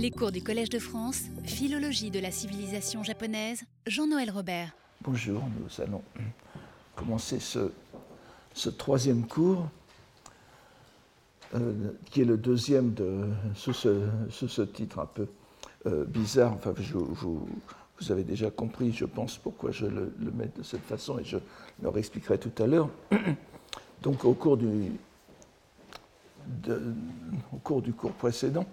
Les cours du Collège de France, Philologie de la civilisation japonaise, Jean-Noël Robert. Bonjour, nous allons commencer ce, troisième cours, euh, qui est le deuxième de, sous, ce, titre un peu euh, bizarre. Enfin, vous, avez déjà compris, je pense, pourquoi je le, mets de cette façon, et je le réexpliquerai tout à l'heure. Donc, au cours du, au cours du cours précédent,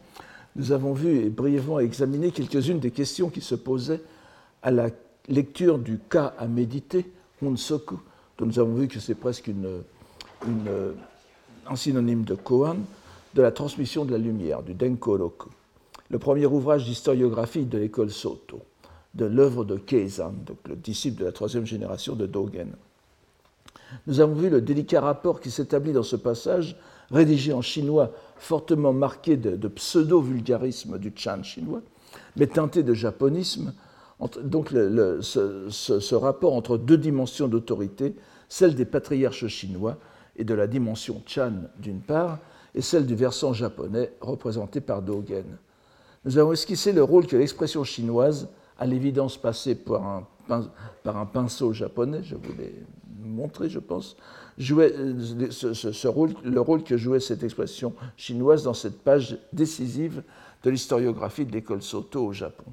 nous avons vu et brièvement examiné quelques-unes des questions qui se posaient à la lecture du cas à méditer, Hunsoku, dont nous avons vu que c'est presque une, un synonyme de koan, de la transmission de la lumière, du Denkoroku, le premier ouvrage d'historiographie de l'école Soto, de l'œuvre de Keizan, donc le disciple de la troisième génération de Dogen. Nous avons vu le délicat rapport qui s'établit dans ce passage, rédigé en chinois fortement marqué de, pseudo-vulgarisme du Chan chinois, mais teinté de japonisme, donc ce, rapport entre deux dimensions d'autorité, celle des patriarches chinois et de la dimension Chan d'une part, et celle du versant japonais représenté par Dogen. Nous avons esquissé le rôle que l'expression chinoise, à l'évidence passée par un, par un pinceau japonais, je vous l'ai montré, je pense, jouait ce, ce, rôle, le rôle que jouait cette expression chinoise dans cette page décisive de l'historiographie de l'école Soto au Japon.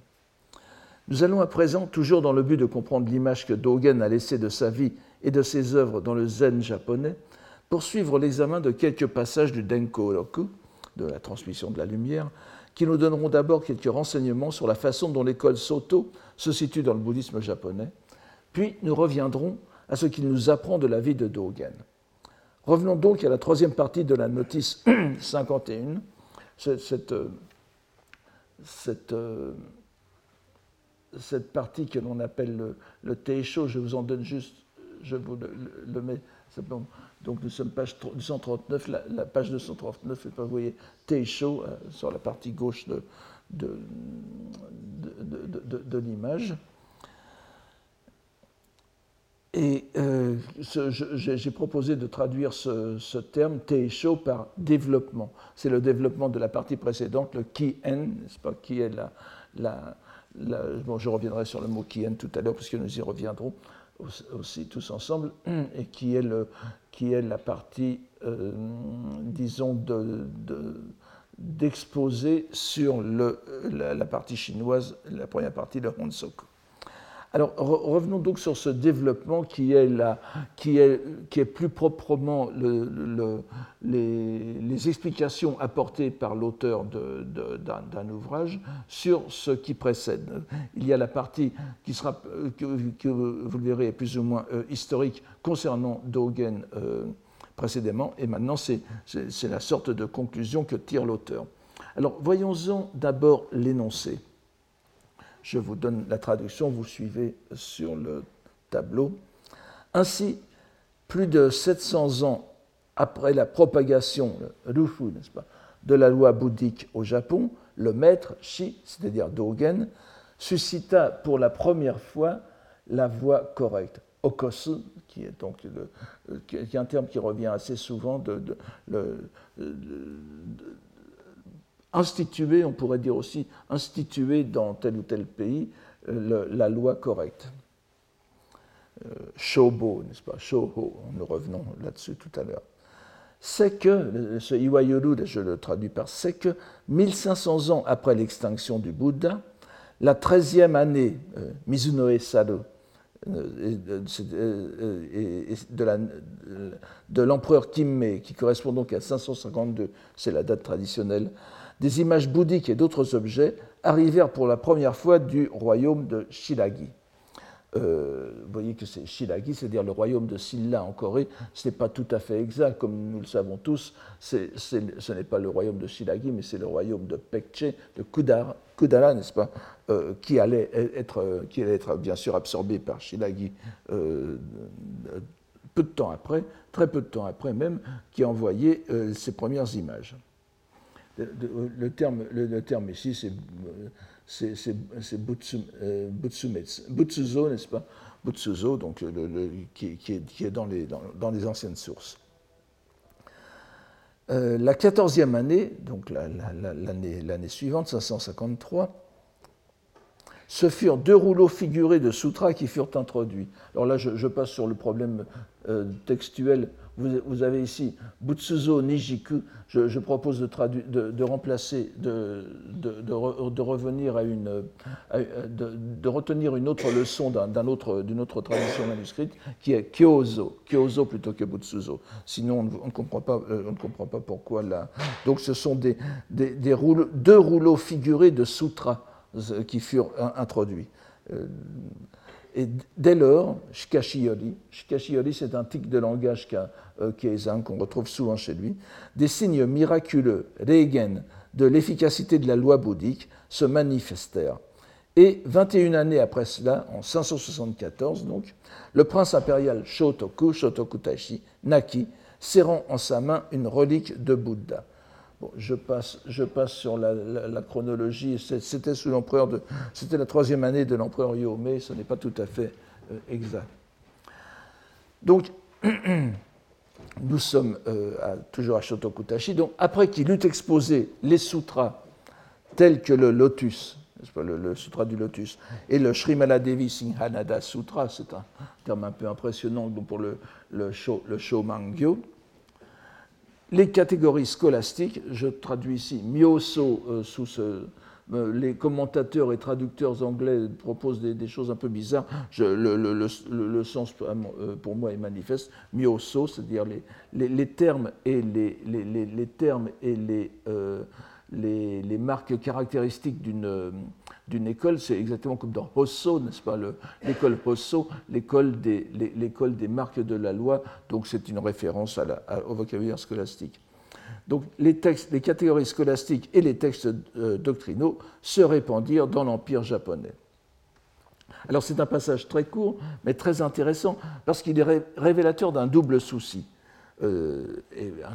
Nous allons à présent, toujours dans le but de comprendre l'image que Dogen a laissée de sa vie et de ses œuvres dans le zen japonais, poursuivre l'examen de quelques passages du Denko-roku, de la transmission de la lumière, qui nous donneront d'abord quelques renseignements sur la façon dont l'école Soto se situe dans le bouddhisme japonais, puis nous reviendrons à ce qu'il nous apprend de la vie de Dogen. Revenons donc à la troisième partie de la notice 51, cette, cette, cette, cette partie que l'on appelle le, Teisho, je vous en donne juste, je vous le, mets simplement. Donc nous sommes page 239, la, page 239, vous voyez Teisho euh, sur la partie gauche de, de, de l'image. Et euh, j'ai proposé de traduire ce, terme Teisho par développement. C'est le développement de la partie précédente, le Ki-en, n'est-ce pas, qui est la, Bon, je reviendrai sur le mot Ki-en tout à l'heure, parce que nous y reviendrons aussi, tous ensemble, et qui est, le, qui est la partie, euh, disons, d'exposer de, sur le, la, la, partie chinoise, la première partie de Honsoku. Alors revenons donc sur ce développement qui est, plus proprement le, le, les, explications apportées par l'auteur d'un ouvrage sur ce qui précède. Il y a la partie qui sera, vous verrez, est plus ou moins euh, historique concernant Dogen euh, précédemment, et maintenant c'est la sorte de conclusion que tire l'auteur. Alors voyons-en d'abord l'énoncé. Je vous donne la traduction, vous suivez sur le tableau. Ainsi, plus de 700 ans après la propagation, le Rufu, pas, de la loi bouddhique au Japon, le maître Shi, c'est-à-dire Dogen, suscita pour la première fois la voie correcte. Okosu, qui est donc est un terme qui revient assez souvent, de, de, instituer, on pourrait dire aussi instituer dans tel ou tel pays euh, la loi correcte. Euh, shobo, n'est-ce pas? Shoho, nous revenons là-dessus tout à l'heure. C'est que, ce Iwayuru, je le traduis par c'est que 1500 ans après l'extinction du Bouddha, la 13e année, euh, Mizunoe Sado, euh, de l'empereur Kimmei, qui correspond donc à 552, c'est la date traditionnelle, des images bouddhiques et d'autres objets arrivèrent pour la première fois du royaume de Shilagi. Euh, vous voyez que c'est Shilagi, c'est-à-dire le royaume de Silla en Corée. Ce n'est pas tout à fait exact, comme nous le savons tous. Ce n'est pas le royaume de Shilagi, mais c'est le royaume de Pekche, de Kudara, Kudara n'est-ce pas, euh, qui, allait être, bien sûr absorbé par Shilagi euh, peu de temps après, très peu de temps après même, qui euh, ses premières images le terme, le, terme ici, c'est butsu, euh, butsuzo, n'est-ce pas? Butsuzo, donc qui, qui, est, qui, est, dans les, dans, les anciennes sources. la quatorzième année, donc l'année suivante, 553, ce furent deux rouleaux figurés de sutras qui furent introduits. Alors là, je, passe sur le problème textuel vous, avez ici Butsuzo Nijiku. Je, propose de, remplacer, de, revenir à une, de, retenir une autre leçon d'une autre, autre tradition manuscrite qui est Kyozo, Kyozo plutôt que Butsuzo. Sinon, on, ne comprend pas, euh, on ne comprend pas pourquoi là. Donc, ce sont des, deux rouleaux figurés de sutras euh, qui furent introduits. Euh, et dès lors, Shikashiyori, Shikashiyori c'est un tic de langage qu'a euh, qu'on retrouve souvent chez lui, des signes miraculeux, Regen, de l'efficacité de la loi bouddhique se manifestèrent. Et 21 années après cela, en 574 donc, le prince impérial Shotoku, Shotoku Taishi, naquit, serrant en sa main une relique de Bouddha. Je, passe, sur la, chronologie. C'était sous l'empereur de, c'était la troisième année de l'empereur Yomei. Ce n'est pas tout à fait euh, exact. Donc, nous sommes euh, toujours à Shotokutashi. Donc, après qu'il eut exposé les sutras tels que le lotus, le, le, sutra du lotus, et le Srimala Devi Singhanada Sutra, c'est un terme un peu impressionnant pour le, le, le Shomangyo, les catégories scolastiques, je traduis ici Myoso euh, sous ce, euh, les commentateurs et traducteurs anglais proposent des, choses un peu bizarres. le, sens euh, pour moi est manifeste. Myoso, c'est-à-dire les, termes et les, marques caractéristiques d'une école, c'est exactement comme dans Hosso, n'est-ce pas, l'école Hosso, l'école des, des, marques de la loi, donc c'est une référence au vocabulaire scolastique. Donc les, textes, les catégories scolastiques et les textes euh, doctrinaux se répandirent dans l'Empire japonais. Alors c'est un passage très court, mais très intéressant, parce qu'il est révélateur d'un double souci, euh, et un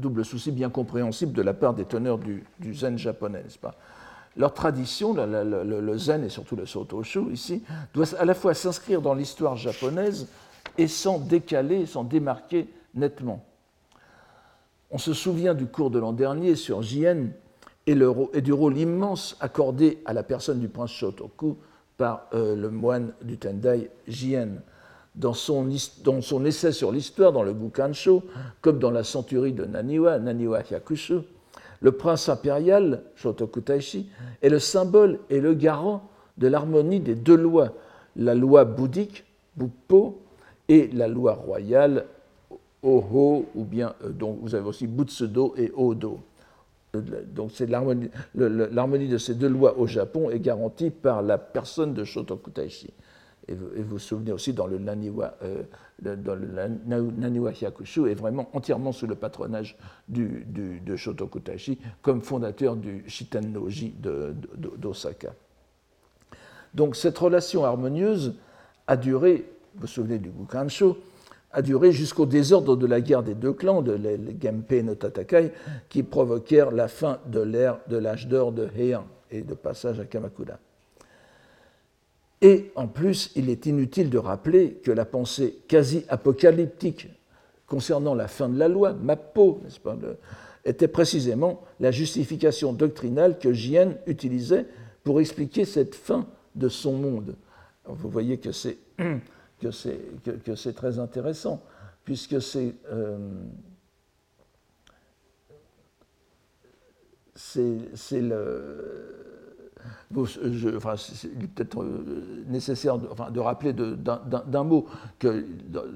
double souci bien compréhensible de la part des teneurs du, zen japonais, n'est-ce pas? Leur tradition, le, zen et surtout le sotoshu ici, doit à la fois s'inscrire dans l'histoire japonaise et s'en décaler, s'en démarquer nettement. On se souvient du cours de l'an dernier sur Jien et, du rôle immense accordé à la personne du prince Shotoku par euh, le moine du Tendai Jien. Dans son, essai sur l'histoire, dans le Bukansho, comme dans la centurie de Naniwa, Naniwa Hyakushu, le prince impérial, Shotoku Taishi, est le symbole et le garant de l'harmonie des deux lois, la loi bouddhique, Buppo, et la loi royale, Oho, ou bien, euh, donc vous avez aussi Butsudo et Odo. Donc l'harmonie de ces deux lois au Japon est garantie par la personne de Shotoku Taishi. Et vous, vous souvenez aussi dans le Naniwa, euh, Naniwa Hyakushu est vraiment entièrement sous le patronage de Shotoku Taishi comme fondateur du Shitannoji d'Osaka. Donc cette relation harmonieuse a duré, vous vous souvenez du Gukansho, a duré jusqu'au désordre de la guerre des deux clans, de les Genpei no Tatakai, qui provoquèrent la fin de l'ère de l'âge d'or de Heian et de passage à Kamakura. Et en plus, il est inutile de rappeler que la pensée quasi apocalyptique concernant la fin de la loi, Mappo, n'est-ce pas, était précisément la justification doctrinale que Jien utilisait pour expliquer cette fin de son monde. vous voyez que c'est que c'est que, très intéressant, puisque c'est euh, c'est le enfin, il peut-être euh, nécessaire de, rappeler d'un mot que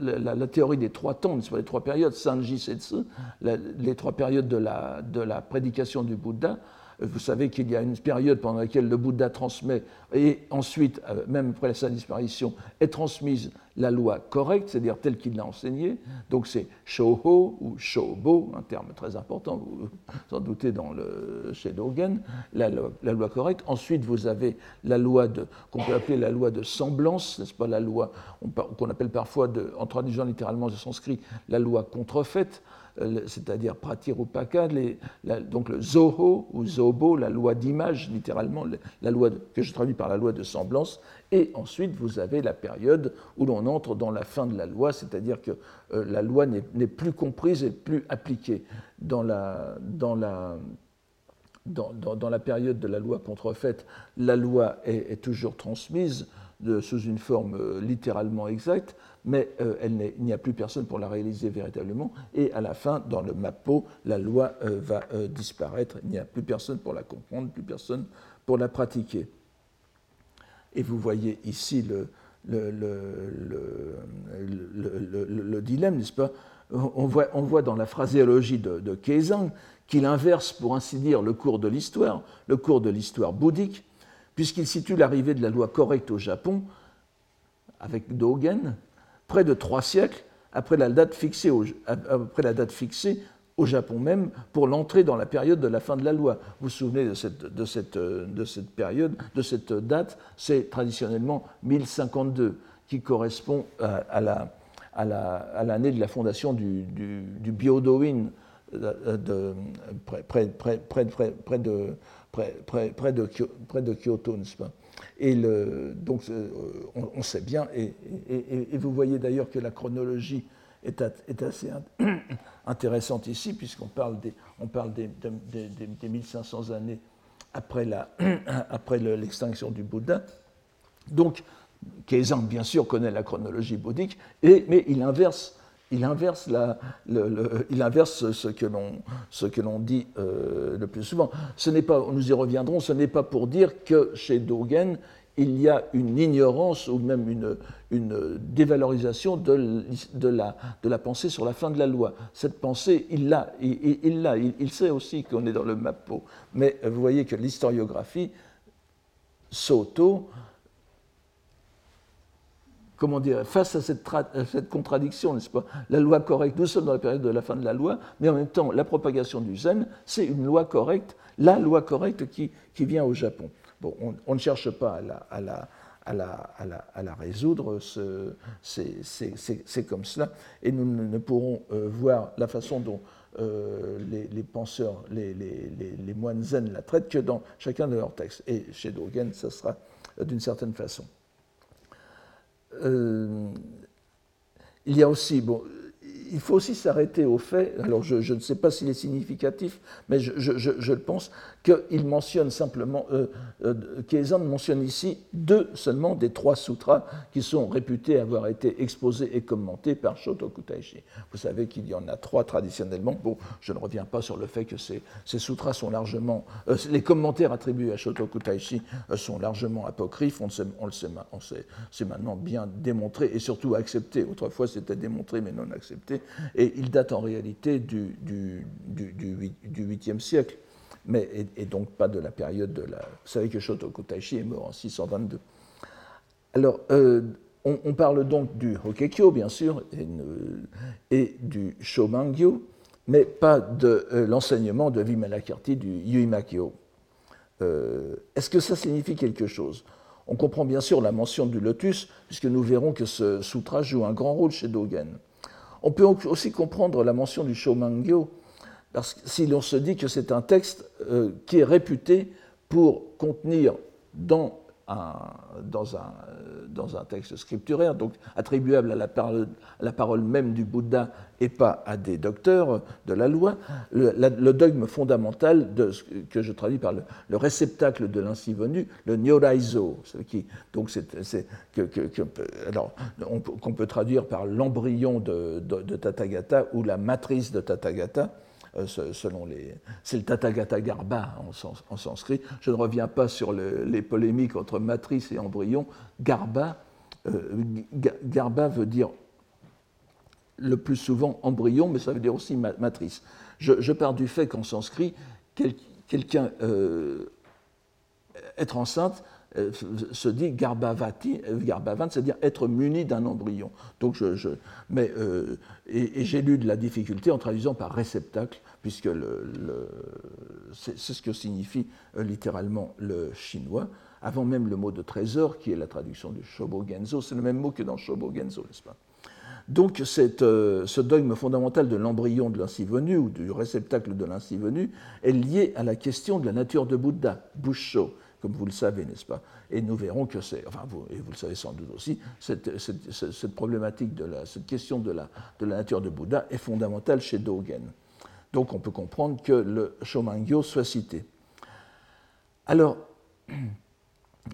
la, théorie des trois temps, les trois périodes, Sanji Setsu, les trois périodes de la, prédication du Bouddha, vous savez qu'il y a une période pendant laquelle le Bouddha transmet, et ensuite, euh, même après sa disparition, est transmise la loi correcte, c'est-à-dire telle qu'il l'a enseignée. Donc c'est Shoho ou Shobo, un terme très important, vous vous en doutez dans le, chez Dogen, la, loi correcte. Ensuite, vous avez la loi qu'on peut appeler la loi de semblance, n'est-ce pas, la loi qu'on appelle parfois, en traduisant littéralement de sanskrit, la loi contrefaite. C'est-à-dire pratirupaka, les, donc le zoho ou zobo, la loi d'image, littéralement, la loi que je traduis par la loi de semblance, et ensuite vous avez la période où l'on entre dans la fin de la loi, c'est-à-dire que la loi n'est plus comprise et plus appliquée. Dans la, dans la dans, la période de la loi contrefaite, la loi est, toujours transmise sous une forme euh, littéralement exacte, mais euh, il n'y a plus personne pour la réaliser véritablement. Et à la fin, dans le MAPO, la loi euh, va disparaître. Il n'y a plus personne pour la comprendre, plus personne pour la pratiquer. Et vous voyez ici le, le, dilemme, n'est-ce pas? On voit, dans la phraséologie de, de qu'il inverse, pour ainsi dire, le cours de l'histoire, le cours de l'histoire bouddhique, puisqu'il situe l'arrivée de la loi correcte au Japon, avec Dogen, près de trois siècles après la date fixée au, après la date fixée au Japon même pour l'entrée dans la période de la fin de la loi. Vous vous souvenez de cette, de cette, de cette période, de cette date, c'est traditionnellement 1052, qui correspond à, la, à l'année la, de la fondation du, du, près, près, de, près, près, près, de, Kyoto, n'est-ce pas? Et donc, euh, on, sait bien, et, vous voyez d'ailleurs que la chronologie est, assez intéressante ici, puisqu'on parle des, on parle des, des, des 1500 années après, après l'extinction du Bouddha. Donc, Keizang, bien sûr, connaît la chronologie bouddhique, et, mais il inverse il inverse, ce que l'on dit euh, le plus souvent. Ce n'est pas, nous y reviendrons, ce n'est pas pour dire que chez Dogen, il y a une ignorance ou même une, dévalorisation de, la, pensée sur la fin de la loi. Cette pensée, il l'a, il, il, sait aussi qu'on est dans le MAPO. Mais vous voyez que l'historiographie s'auto comment dire, face à cette, contradiction, n'est-ce pas? La loi correcte, nous sommes dans la période de la fin de la loi, mais en même temps, la propagation du zen, c'est une loi correcte, la loi correcte qui, vient au Japon. Bon, on, ne cherche pas à la, résoudre, c'est comme cela, et nous ne pourrons euh, voir la façon dont euh, les, penseurs, les, les, moines zen la traitent que dans chacun de leurs textes. Et chez Dogen, ça sera d'une certaine façon. Euh, il y a aussi, bon, il faut aussi s'arrêter au fait, alors je, ne sais pas s'il est significatif, mais je, le pense, qu'il mentionne simplement, euh, euh mentionne ici deux seulement des trois sutras qui sont réputés avoir été exposés et commentés par Shotoku Taishi. Vous savez qu'il y en a trois traditionnellement. Bon, je ne reviens pas sur le fait que ces, sutras sont largement, euh, les commentaires attribués à Shotoku Taishi euh, sont largement apocryphes. On, le sait, sait, c'est maintenant bien démontré et surtout accepté. Autrefois, c'était démontré mais non accepté. Et il date en réalité du, du, du, du 8e siècle mais et, donc pas de la période de la. Vous savez que Shotoku Taishi est mort en 622. Alors, euh, on, parle donc du Hokekyo, bien sûr, et, du Shomangyo, mais pas de euh, l'enseignement de Vimalakirti du Yuimakyo. Euh, est-ce que ça signifie quelque chose? On comprend bien sûr la mention du lotus, puisque nous verrons que ce sutra joue un grand rôle chez Dogen. On peut aussi comprendre la mention du Shomangyo parce que si l'on se dit que c'est un texte euh, qui est réputé pour contenir dans un, dans un, texte scripturaire, donc attribuable à la, parole, même du Bouddha et pas à des docteurs de la loi, le, dogme fondamental que je traduis par le, réceptacle de l'ainsi venu, le Nyoraizo, qui, donc qu'on peut traduire par l'embryon de, de, de Tathagata ou la matrice de Tathagata, euh, selon les. C'est le Tathagata Garba en, sanskrit. Je ne reviens pas sur les polémiques entre matrice et embryon. Garba, euh, garba veut dire le plus souvent embryon, mais ça veut dire aussi matrice. Je, pars du fait qu'en sanskrit, quelqu'un euh, être enceinte, euh, se dit garbavati, euh, garbavan, c'est-à-dire être muni d'un embryon. Donc je, mais, et, j'ai lu de la difficulté en traduisant par réceptacle, puisque le, c'est ce que signifie littéralement le chinois, avant même le mot de trésor, qui est la traduction du shobogenzo. C'est le même mot que dans shobogenzo, n'est-ce pas? Donc euh, ce dogme fondamental de l'embryon de l'ainsi venu ou du réceptacle de l'ainsi venu est lié à la question de la nature de Bouddha, Busho, comme vous le savez, n'est-ce pas? Et nous verrons que c'est, enfin vous, le savez sans doute aussi, cette, problématique de la, cette question de la, de la nature de Bouddha est fondamentale chez Dogen. Donc on peut comprendre que le Shomangyo soit cité. Alors,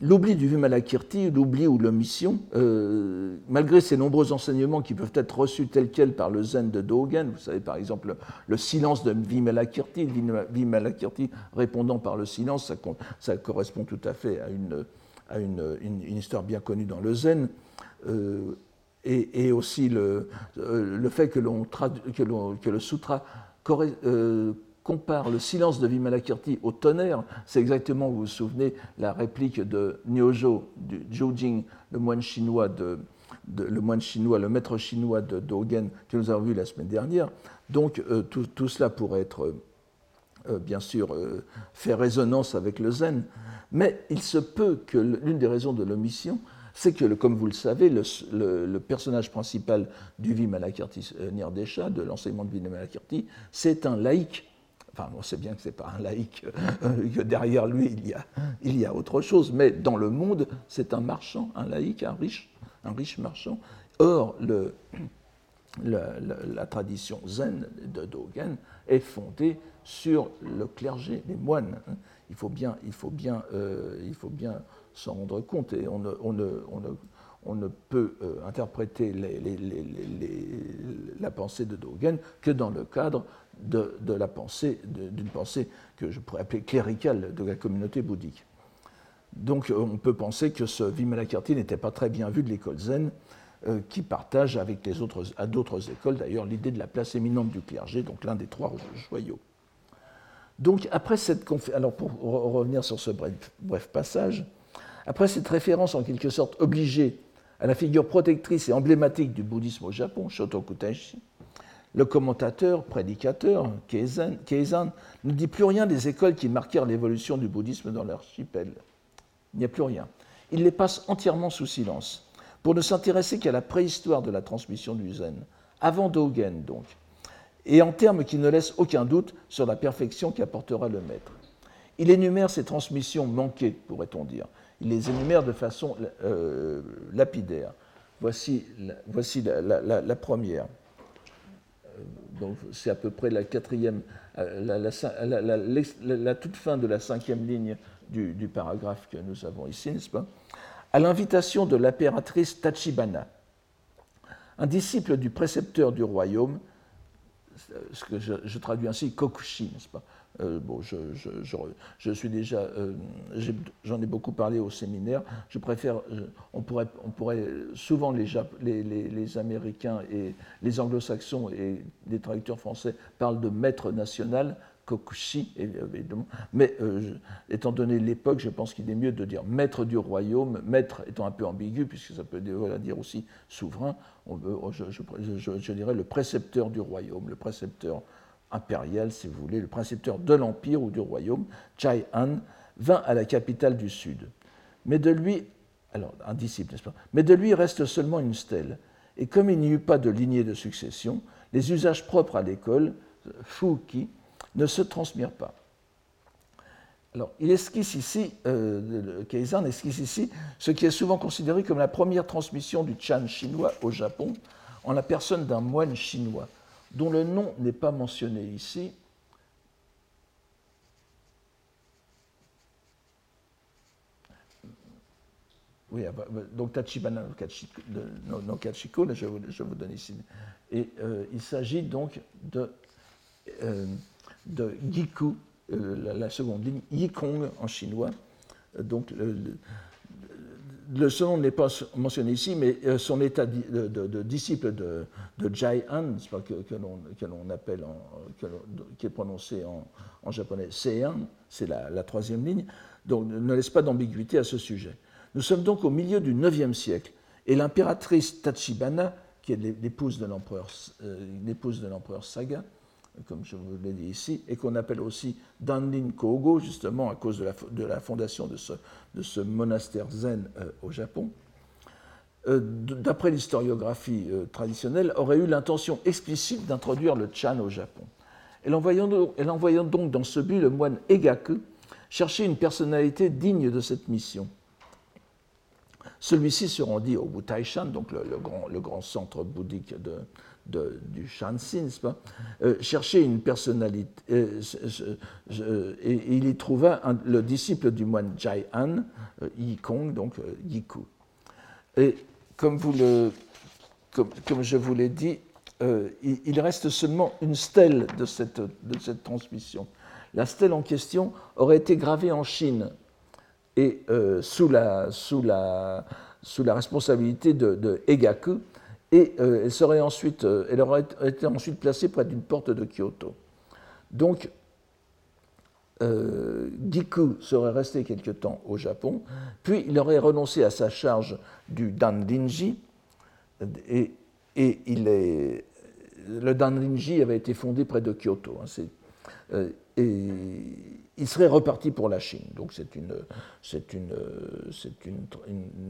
L'oubli du Vimalakirti, l'oubli ou l'omission, euh, malgré ces nombreux enseignements qui peuvent être reçus tels quels par le zen de Dogen, vous savez par exemple le, silence de Vimalakirti, Vimalakirti répondant par le silence, ça, correspond tout à fait à une, histoire bien connue dans le zen, euh, et, aussi le, euh, fait que, le sutra compare le silence de Vimalakirti au tonnerre, c'est exactement, vous vous souvenez, la réplique de Nyojo, du Zhou le moine chinois, le moine chinois, le maître chinois de Dogen, que nous avons vu la semaine dernière. Donc euh, tout, cela pourrait être, euh, euh, bien sûr, fait résonance avec le zen, mais il se peut que l'une des raisons de l'omission, c'est que, comme vous le savez, le, personnage principal du Vimalakirti Nirdesha, de l'enseignement de Vimalakirti, c'est un laïc Enfin, on sait bien que ce n'est pas un laïc, euh, que derrière lui, il y, a, il y a autre chose, mais dans le monde, c'est un marchand, un laïc, un riche, un riche marchand. Or, la, tradition zen de Dogen est fondée sur le clergé, les moines. Il faut bien, bien, euh, bien s'en rendre compte et on ne, on ne, on ne, on ne peut euh, interpréter la pensée de Dogen que dans le cadre d'une pensée que je pourrais appeler cléricale de la communauté bouddhique. Donc euh, on peut penser que ce Vimalakirti n'était pas très bien vu de l'école zen, euh, qui partage avec les autres, à d'autres écoles d'ailleurs l'idée de la place éminente du clergé, donc l'un des trois joyaux. Donc après cette alors pour revenir sur ce bref, passage, après cette référence en quelque sorte obligée à la figure protectrice et emblématique du bouddhisme au Japon, Shotoku Taishi, le commentateur, prédicateur, Keizan, ne dit plus rien des écoles qui marquèrent l'évolution du bouddhisme dans l'archipel. Il n'y a plus rien. Il les passe entièrement sous silence, pour ne s'intéresser qu'à la préhistoire de la transmission du zen, avant Dogen donc, et en termes qui ne laissent aucun doute sur la perfection qu'apportera le maître. Il énumère ces transmissions manquées, pourrait-on dire. Il les énumère de façon euh, lapidaire. Voici, la première donc c'est à peu près la quatrième, euh, la, toute fin de la cinquième ligne du, paragraphe que nous avons ici, n'est-ce pas? À l'invitation de l'impératrice Tachibana, un disciple du précepteur du royaume, ce que je, traduis ainsi, Kokushi, n'est-ce pas? Euh, bon, je, je, suis déjà, euh, j'en ai, beaucoup parlé au séminaire. Je préfère, euh, on, pourrait, on pourrait souvent les, les, les, Américains et les Anglo-Saxons et les traducteurs français parlent de maître national, Kokushi, évidemment. Mais étant donné l'époque, je pense qu'il est mieux de dire maître du royaume, maître étant un peu ambigu, puisque ça peut dire aussi souverain. On veut, je, dirais le précepteur du royaume, le précepteur impérial, si vous voulez, le précepteur de l'empire ou du royaume, Chai Han, vint à la capitale du Sud. Mais de lui, alors un disciple, n'est-ce pas? Mais de lui reste seulement une stèle. Et comme il n'y eut pas de lignée de succession, les usages propres à l'école, Fuki, ne se transmirent pas. Alors, il esquisse ici, euh, Keizan esquisse ici ce qui est souvent considéré comme la première transmission du Chan chinois au Japon, en la personne d'un moine chinois, dont le nom n'est pas mentionné ici. Oui, ah bah, bah, donc Tachibana no Kachiko, je, vous, vous donne ici. Et euh, il s'agit donc de, euh, de Giku, euh, la, seconde ligne, Yikong en chinois. Donc le second n'est pas mentionné ici, mais euh, son état de, disciple de, Jai Han, que, que l'on appelle, qui est prononcé en, japonais Seian, c'est la, troisième ligne, donc ne laisse pas d'ambiguïté à ce sujet. Nous sommes donc au milieu du IXe siècle, et l'impératrice Tachibana, qui est l'épouse de l'empereur euh, Saga, comme je vous l'ai dit ici, et qu'on appelle aussi Danlin Kogo, justement à cause de la, fondation de ce, monastère zen euh, au Japon, d'après l'historiographie traditionnelle, aurait eu l'intention explicite d'introduire le Chan au Japon. Elle envoyant, donc dans ce but le moine Egaku chercher une personnalité digne de cette mission. Celui-ci se rendit au Butaishan, donc le grand, centre bouddhique de, du pas euh, chercher une personnalité. Euh, et il y trouva le disciple du moine Jai An, euh, Yi Kong, donc Yiku. Et comme, vous le, comme, comme je vous l'ai dit, il, reste seulement une stèle de cette, de cette transmission. La stèle en question aurait été gravée en Chine et euh, sous, la, sous, la, sous, la, responsabilité de, de Egaku, et euh, elle, serait ensuite, euh, elle aurait été ensuite placée près d'une porte de Kyoto. Donc, Giku serait resté quelque temps au Japon, puis il aurait renoncé à sa charge du Danrinji, et, et il est, le Danrinji avait été fondé près de Kyoto. Hein, et il serait reparti pour la Chine. Donc c'est une,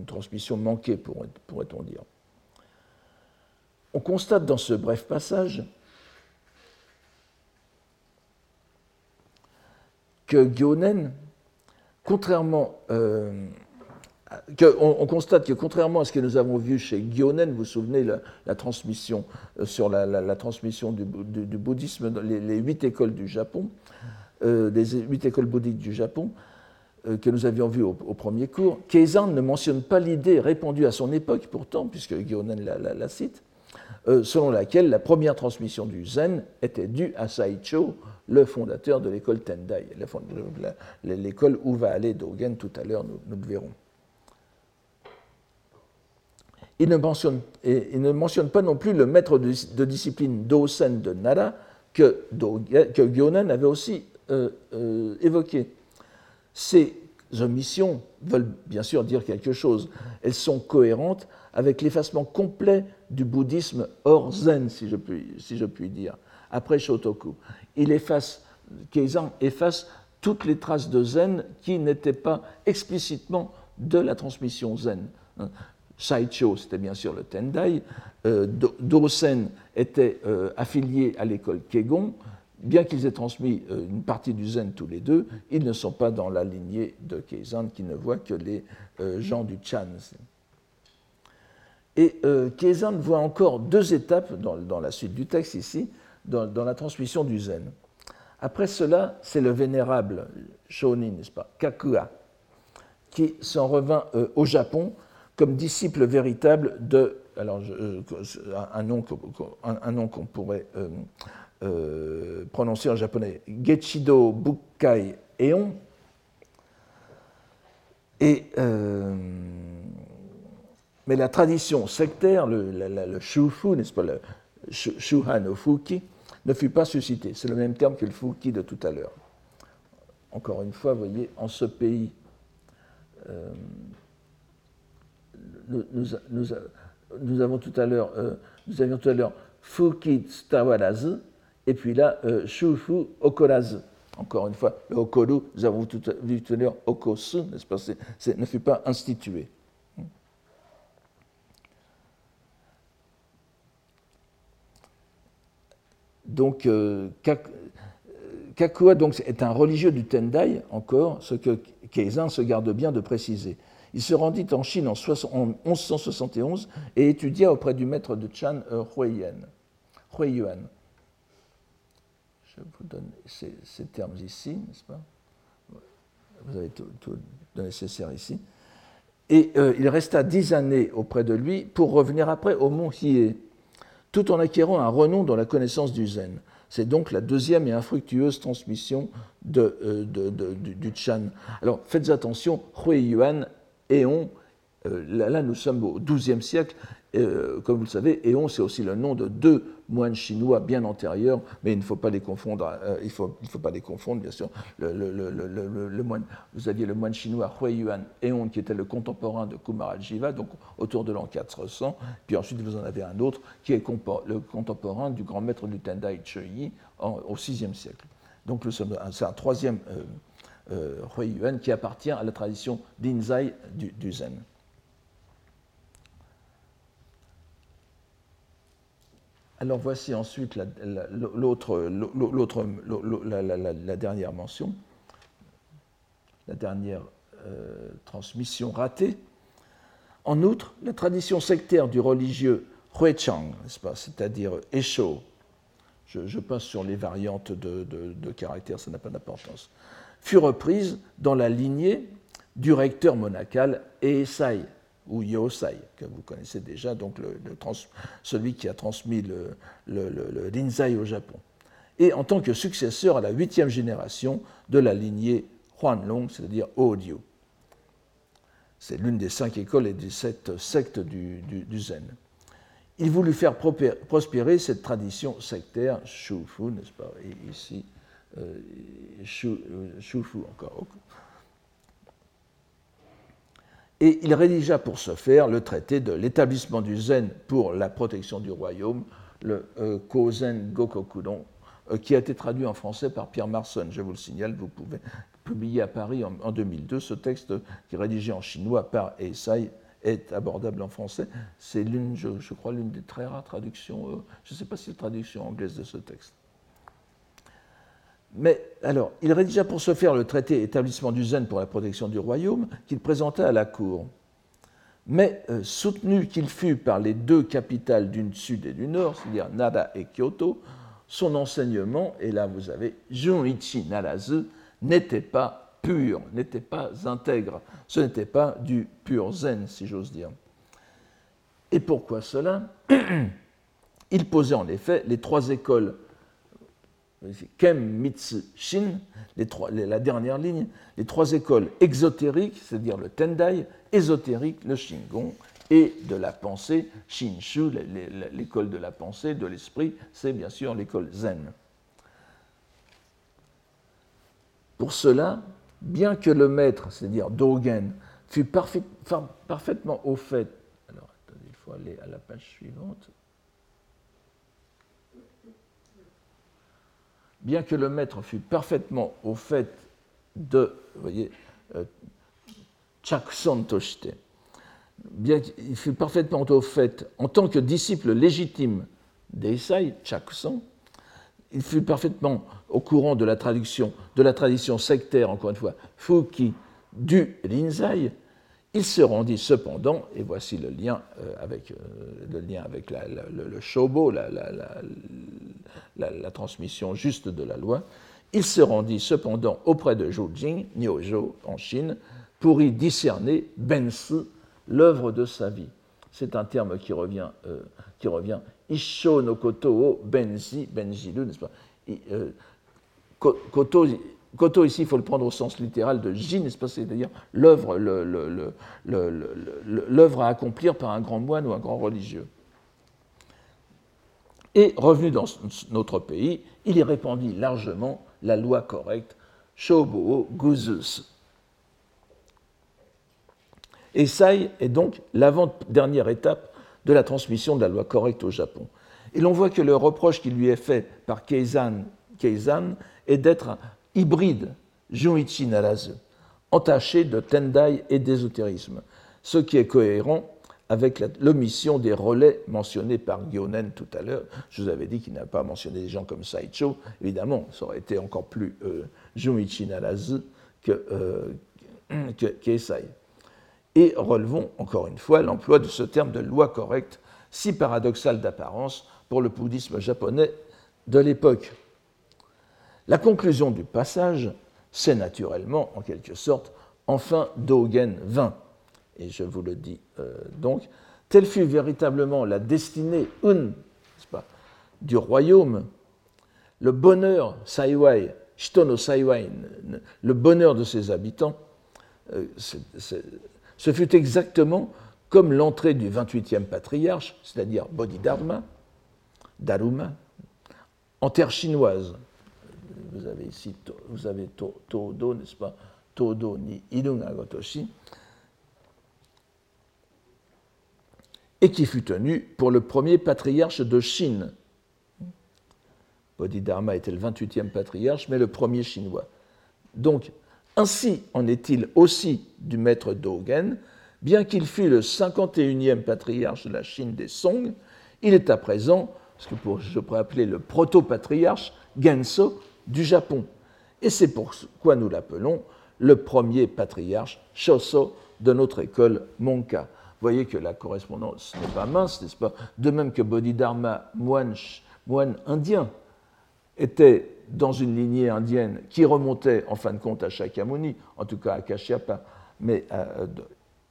transmission manquée, pourrait-on dire. On constate dans ce bref passage que Gyonen, contrairement, euh, on, constate que contrairement à ce que nous avons vu chez Gyonen, vous souvenez la, transmission euh, sur la, transmission du, bouddhisme, les, huit écoles du Japon, euh, huit écoles bouddhiques du Japon, que nous avions vues au, premier cours, Keizan ne mentionne pas l'idée répandue à son époque, pourtant, puisque Gyonen la, cite, euh, selon laquelle la première transmission du Zen était due à Saicho, le fondateur de l'école Tendai, l'école où va aller Dogen tout à l'heure, nous, le verrons. Il ne, mentionne, pas non plus le maître de, discipline Dosen de Nara que, que Gyonen avait aussi euh, euh, évoquées. Ces omissions veulent bien sûr dire quelque chose. Elles sont cohérentes avec l'effacement complet du bouddhisme hors zen, si je puis, dire, après Shotoku. Il efface, Keizan efface toutes les traces de zen qui n'étaient pas explicitement de la transmission zen. Saicho, c'était bien sûr le Tendai. Euh, Dosen était euh, affilié à l'école Kegon bien qu'ils aient transmis euh, une partie du zen tous les deux, ils ne sont pas dans la lignée de Keizan qui ne voit que les euh, gens du Chan. Et euh, Keizan voit encore deux étapes dans, la suite du texte ici, dans, la transmission du zen. Après cela, c'est le vénérable Shonin, n'est-ce pas, Kakua, qui s'en revint au Japon comme disciple véritable de, alors un nom qu'on pourrait euh, prononcé en japonais Gechido Bukkai Eon. Et, euh, mais la tradition sectaire, le, le Shufu, n'est-ce pas, le Shuhan no Fuki, ne fut pas suscité. C'est le même terme que le Fuki de tout à l'heure. Encore une fois, vous voyez, en ce pays, euh, nous, avons tout à l'heure, nous avions tout à l'heure Fuki Tsutawarazu, et puis là, euh, Shufu Okorazu. Encore une fois, le Okoru, nous avons vu tout à l'heure, Okosu, n'est-ce pas, ne fut pas institué. Donc, euh, Kakua donc, est un religieux du Tendai, encore, ce que Keizan se garde bien de préciser. Il se rendit en Chine en, 1171 et étudia auprès du maître de Chan euh, Huiyuan. Je vous donne ces, termes ici, n'est-ce pas? Vous avez tout, le nécessaire ici. Et euh, il resta dix années auprès de lui pour revenir après au mont Hiei, tout en acquérant un renom dans la connaissance du zen. C'est donc la deuxième et infructueuse transmission euh, du, Chan. Alors faites attention, Hui Yuan, Eon, euh, là, nous sommes au XIIe siècle, euh, comme vous le savez, Éon, c'est aussi le nom de deux moines chinois bien antérieurs, mais il ne faut pas les confondre, euh, il faut, faut pas les confondre, bien sûr. Vous aviez le moine chinois Hui Yuan Éon, qui était le contemporain de Kumarajiva, donc autour de l'an 400, puis ensuite vous en avez un autre qui est le contemporain du grand maître du Tendai Yi au VIe siècle. Donc c'est un troisième euh, Yuan qui appartient à la tradition d'Inzai du Zen. Alors voici ensuite la, dernière mention, la dernière euh, transmission ratée. En outre, la tradition sectaire du religieux Huechang, c'est-à-dire Esho, je, passe sur les variantes de, de caractères, ça n'a pas d'importance, fut reprise dans la lignée du recteur monacal Eisai, ou Yosai, que vous connaissez déjà, donc celui qui a transmis le, le, Rinzai au Japon. Et en tant que successeur à la huitième génération de la lignée Huanlong, c'est-à-dire Odio. C'est l'une des cinq écoles et des sept sectes du, Zen. Il voulut faire prospérer cette tradition sectaire Shufu, n'est-ce pas? Et ici, euh, Shufu encore et il rédigea pour ce faire le traité de l'établissement du zen pour la protection du royaume, le euh, Kozen Gokokudon, euh, qui a été traduit en français par Pierre Marson. Je vous le signale, vous pouvez publier à Paris en, 2002. Ce texte, qui est rédigé en chinois par Eisai, est abordable en français. C'est l'une, je, crois, l'une des très rares traductions, euh, je ne sais pas si c'est traduction anglaise de ce texte. Mais alors, il rédigea pour ce faire le traité établissement du zen pour la protection du royaume qu'il présenta à la cour. Mais euh, soutenu qu'il fut par les deux capitales du sud et du nord, c'est-à-dire Nara et Kyoto, son enseignement, et là vous avez Junichi Narazu, n'était pas pur, n'était pas intègre. Ce n'était pas du pur zen, si j'ose dire. Et pourquoi cela? Il posait en effet les trois écoles Kem, Mitsu, Shin, la dernière ligne, les trois écoles exotériques, c'est-à-dire le Tendai, ésotérique, le Shingon, et de la pensée, Shinshu, l'école de la pensée, de l'esprit, c'est bien sûr l'école Zen. Pour cela, bien que le maître, c'est-à-dire Dogen, fût parfaitement au fait, alors attendez, il faut aller à la page suivante. Bien que le maître fût parfaitement au fait de, voyez, euh, Chakson Toshite, bien qu'il fût parfaitement au fait, en tant que disciple légitime d'Eisai, Chakson, il fut parfaitement au courant de la de la tradition sectaire, encore une fois, Fuki du Rinzai, il se rendit cependant, et voici le lien euh, avec, euh, le, lien avec le, shobo, la, transmission juste de la loi, il se rendit cependant auprès de Zhou Jing, Niozhou, en Chine, pour y discerner Bensi, l'œuvre de sa vie. C'est un terme qui revient, euh, qui revient no koto o benzi, benjiru, n'est-ce pas? Koto Koto, ici, il faut le prendre au sens littéral de Jin, c'est-à-dire l'œuvre à accomplir par un grand moine ou un grand religieux. Et revenu dans notre pays, il y répandit largement la loi correcte, Shobo Guzus. Et Sai est donc l'avant-dernière étape de la transmission de la loi correcte au Japon. Et l'on voit que le reproche qui lui est fait par Keizan, Keizan est d'être hybride, Junichi Narazu, entaché de Tendai et d'ésotérisme, ce qui est cohérent avec l'omission des relais mentionnés par Gyonen tout à l'heure. Je vous avais dit qu'il n'a pas mentionné des gens comme Saicho. Évidemment, ça aurait été encore plus euh, Junichi Narazu que, euh, Et relevons encore une fois l'emploi de ce terme de loi correcte, si paradoxal d'apparence pour le bouddhisme japonais de l'époque. La conclusion du passage, c'est naturellement, en quelque sorte, enfin Dogen vint. Et je vous le dis euh, donc, telle fut véritablement la destinée un, du royaume, le bonheur Saiwai, Shitono Saiwai, le bonheur de ses habitants, euh, ce fut exactement comme l'entrée du 28e patriarche, c'est-à-dire Bodhidharma, Daruma, en terre chinoise, vous avez ici, vous avez Todo, n'est-ce pas? Todo ni Irunga et qui fut tenu pour le premier patriarche de Chine. Bodhidharma était le 28e patriarche, mais le premier chinois. Donc, ainsi en est-il aussi du maître Dogen, bien qu'il fût le 51e patriarche de la Chine des Song, il est à présent ce que je pourrais appeler le proto-patriarche Genso du Japon. Et c'est pourquoi nous l'appelons le premier patriarche Shoso de notre école Monka. Vous voyez que la correspondance n'est pas mince, n'est-ce pas? De même que Bodhidharma, moine, indien, était dans une lignée indienne qui remontait en fin de compte à Shakyamuni, en tout cas à Kashyapa, mais euh,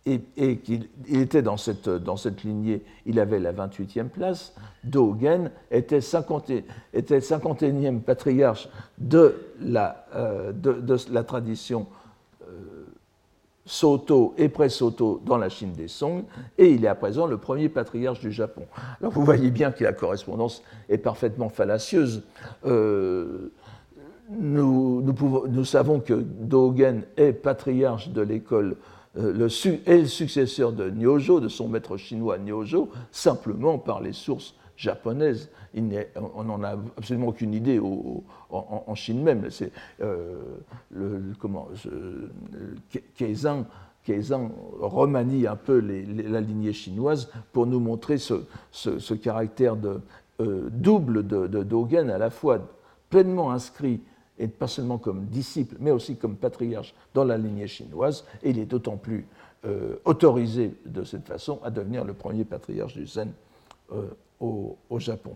et, qu'il était dans cette, dans cette lignée, il avait la 28e place. Dogen était, 50, était 51e patriarche de la, euh, de, la tradition euh, Soto et pré-Soto dans la Chine des Song, et il est à présent le premier patriarche du Japon. Alors vous voyez bien que la correspondance est parfaitement fallacieuse. Euh, nous, nous, savons que Dogen est patriarche de l'école le, est le successeur de Nyojo, de son maître chinois Nyojo, simplement par les sources japonaises. on n'en a absolument aucune idée en, Chine même. C'est euh, le, Keizan, remanie un peu la lignée chinoise pour nous montrer ce, caractère de, euh, double de, de Dogen, à la fois pleinement inscrit et pas seulement comme disciple, mais aussi comme patriarche dans la lignée chinoise, et il est d'autant plus euh, autorisé de cette façon à devenir le premier patriarche du Zen euh, au, Japon.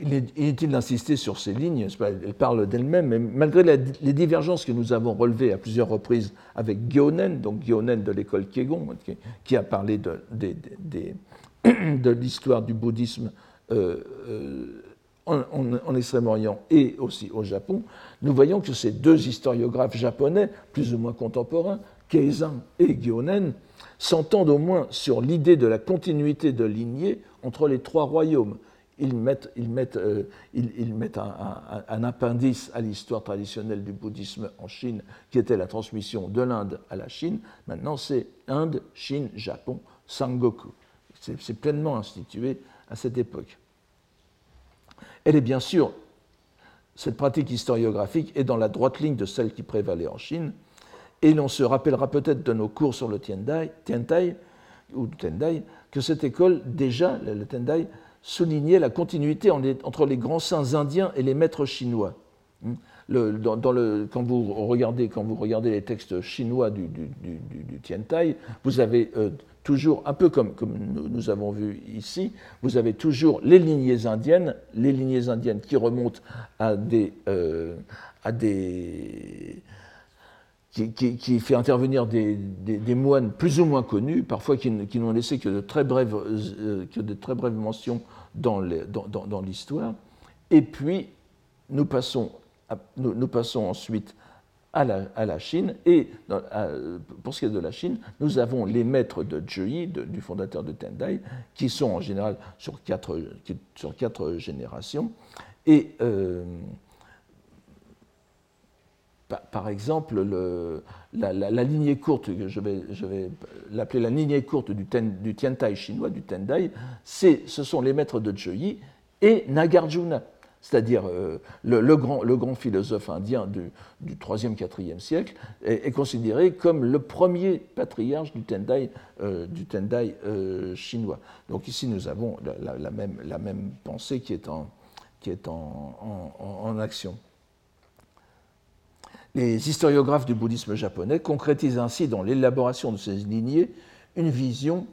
il est inutile d'insister sur ces lignes, elle parle d'elle-même, mais malgré les divergences que nous avons relevées à plusieurs reprises avec Gyonen, donc Gyonen de l'école Kegon, qui, a parlé de, de l'histoire du bouddhisme euh, en, Extrême-Orient et aussi au Japon, nous voyons que ces deux historiographes japonais, plus ou moins contemporains, Keizan et Gyonen, s'entendent au moins sur l'idée de la continuité de lignée entre les trois royaumes. Ils mettent, euh, un, un, appendice à l'histoire traditionnelle du bouddhisme en Chine, qui était la transmission de l'Inde à la Chine. Maintenant, c'est Inde, Chine, Japon, Sangoku. C'est pleinement institué à cette époque. Elle est bien sûr, cette pratique historiographique est dans la droite ligne de celle qui prévalait en Chine, et l'on se rappellera peut-être de nos cours sur le Tiantai, Tiantai ou Tendai, que cette école, déjà, le Tendai, soulignait la continuité entre les grands saints indiens et les maîtres chinois. Hmm? quand, vous regardez, les textes chinois du, du, vous avez euh, toujours, un peu comme, nous, avons vu ici, vous avez toujours les lignées indiennes, les lignées indiennes qui remontent à des. Euh, qui, fait intervenir des, moines plus ou moins connus, parfois qui, n'ont laissé que de très brèves, euh, que de très brèves mentions dans l'histoire. Et puis, nous passons nous, passons ensuite à la, Chine. Et pour ce qui est de la Chine, nous avons les maîtres de Zhi, du fondateur de Tendai, qui sont en général sur quatre, sur quatre générations. Et euh, par, exemple, le, la, lignée courte, je vais, je vais l'appeler la lignée courte du, du Tiantai chinois, du Tendai, ce sont les maîtres de Zhi et Nagarjuna c'est-à-dire euh, le, grand, philosophe indien du, du 3e, 4e siècle, est, considéré comme le premier patriarche du Tendai, euh, du tendai euh, chinois. Donc ici, nous avons la, même, pensée qui est, en, action. Les historiographes du bouddhisme japonais concrétisent ainsi dans l'élaboration de ces lignées une vision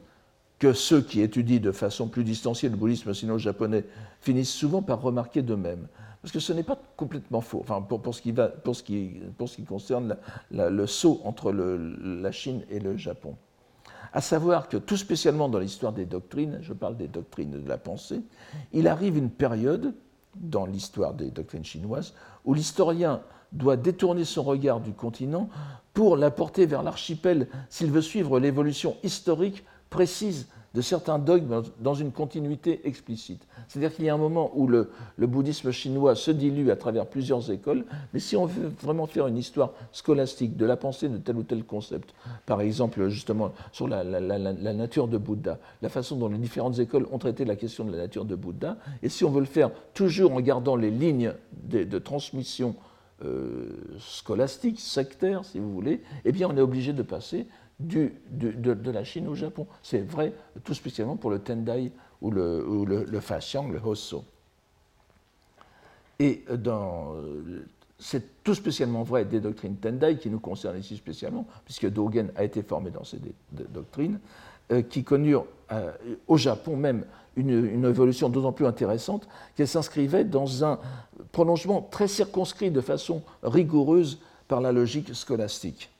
que ceux qui étudient de façon plus distanciée le bouddhisme sino-japonais finissent souvent par remarquer d'eux-mêmes. Parce que ce n'est pas complètement faux, enfin, pour, ce, qui va, pour, ce, qui, pour ce qui concerne le saut entre la Chine et le Japon. À savoir que tout spécialement dans l'histoire des doctrines, je parle des doctrines de la pensée, il arrive une période dans l'histoire des doctrines chinoises où l'historien doit détourner son regard du continent pour l'apporter vers l'archipel s'il veut suivre l'évolution historique précise de certains dogmes dans une continuité explicite. C'est-à-dire qu'il y a un moment où le, bouddhisme chinois se dilue à travers plusieurs écoles, mais si on veut vraiment faire une histoire scolastique de la pensée de tel ou tel concept, par exemple justement sur la, nature de Bouddha, la façon dont les différentes écoles ont traité la question de la nature de Bouddha, et si on veut le faire toujours en gardant les lignes de, transmission euh, scolastique, sectaire, si vous voulez, eh bien on est obligé de passer de, la Chine au Japon. C'est vrai tout spécialement pour le Tendai ou le, ou le, le Fashiang, le Hosso. Et c'est tout spécialement vrai des doctrines Tendai qui nous concernent ici spécialement, puisque Dogen a été formé dans ces doctrines, euh, qui connurent euh, au Japon même une, une évolution d'autant plus intéressante qu'elle s'inscrivait dans un prolongement très circonscrit de façon rigoureuse par la logique scolastique.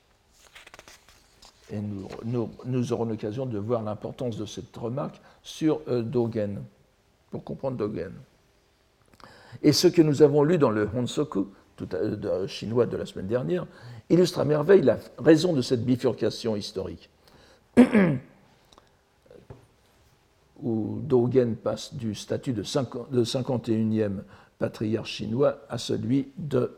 Et nous, aurons l'occasion de voir l'importance de cette remarque sur euh, Dogen, pour comprendre Dogen. Et ce que nous avons lu dans le Honsoku, tout chinois de la semaine dernière, illustre à merveille la raison de cette bifurcation historique. où Dogen passe du statut de, 51e patriarche chinois à celui de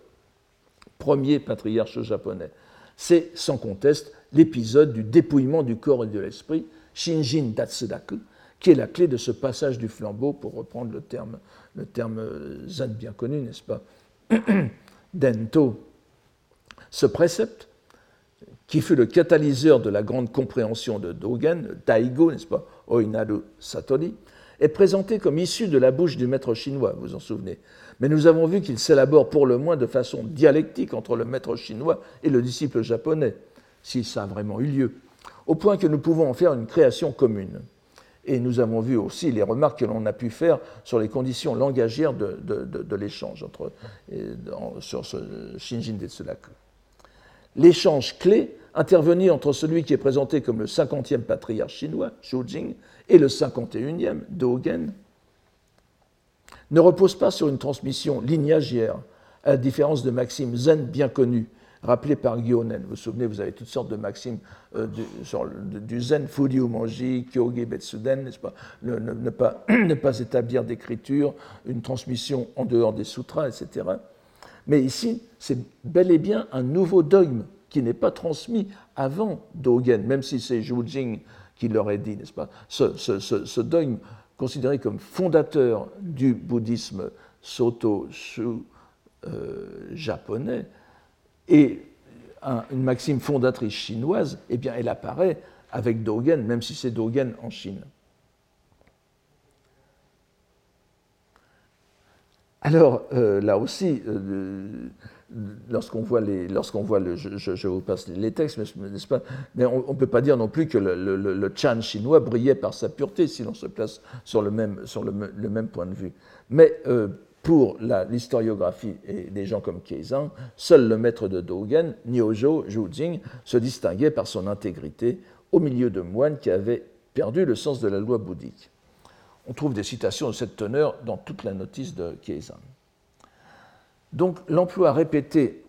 premier patriarche japonais. C'est sans conteste l'épisode du dépouillement du corps et de l'esprit, Shinjin Datsudaku, qui est la clé de ce passage du flambeau, pour reprendre le terme, terme zen bien connu, n'est-ce pas? Dento. Ce précepte, qui fut le catalyseur de la grande compréhension de Dogen, Daigo, n'est-ce pas, Oinaru Satori, est présenté comme issu de la bouche du maître chinois, vous vous en souvenez. Mais nous avons vu qu'il s'élabore pour le moins de façon dialectique entre le maître chinois et le disciple japonais, si ça a vraiment eu lieu, au point que nous pouvons en faire une création commune. Et nous avons vu aussi les remarques que l'on a pu faire sur les conditions langagières de, l'échange entre, sur ce. L'échange clé intervenir entre celui qui est présenté comme le 50e patriarche chinois, Xu Jing, et le 51e, Dogen, ne repose pas sur une transmission lignagière, à la différence de maximes zen bien connues, rappelées par Gyonen. Vous vous souvenez, vous avez toutes sortes de maximes euh, du, zen, Furyu Monji, Kyoge Betsuden, n'est-ce pas? Ne, pas ne pas établir d'écriture, une transmission en dehors des sutras, etc. Mais ici, c'est bel et bien un nouveau dogme qui n'est pas transmis avant Dogen, même si c'est Zhu Jing qui l'aurait dit, n'est-ce pas? Ce, dogme considéré comme fondateur du bouddhisme Soto-Shu euh, japonais et une maxime fondatrice chinoise, eh bien, elle apparaît avec Dogen, même si c'est Dogen en Chine. Alors, euh, là aussi, euh, lorsqu'on voit les, lorsqu'on voit le, je, vous passe les textes, n'est-ce pas Mais on ne peut pas dire non plus que le, Chan chinois brillait par sa pureté si l'on se place sur le même, sur le, même point de vue. Mais euh, pour l'historiographie des gens comme Keizang, seul le maître de Dogen, Niojo Jing, se distinguait par son intégrité au milieu de moines qui avaient perdu le sens de la loi bouddhique. On trouve des citations de cette teneur dans toute la notice de Keizang. Donc l'emploi répété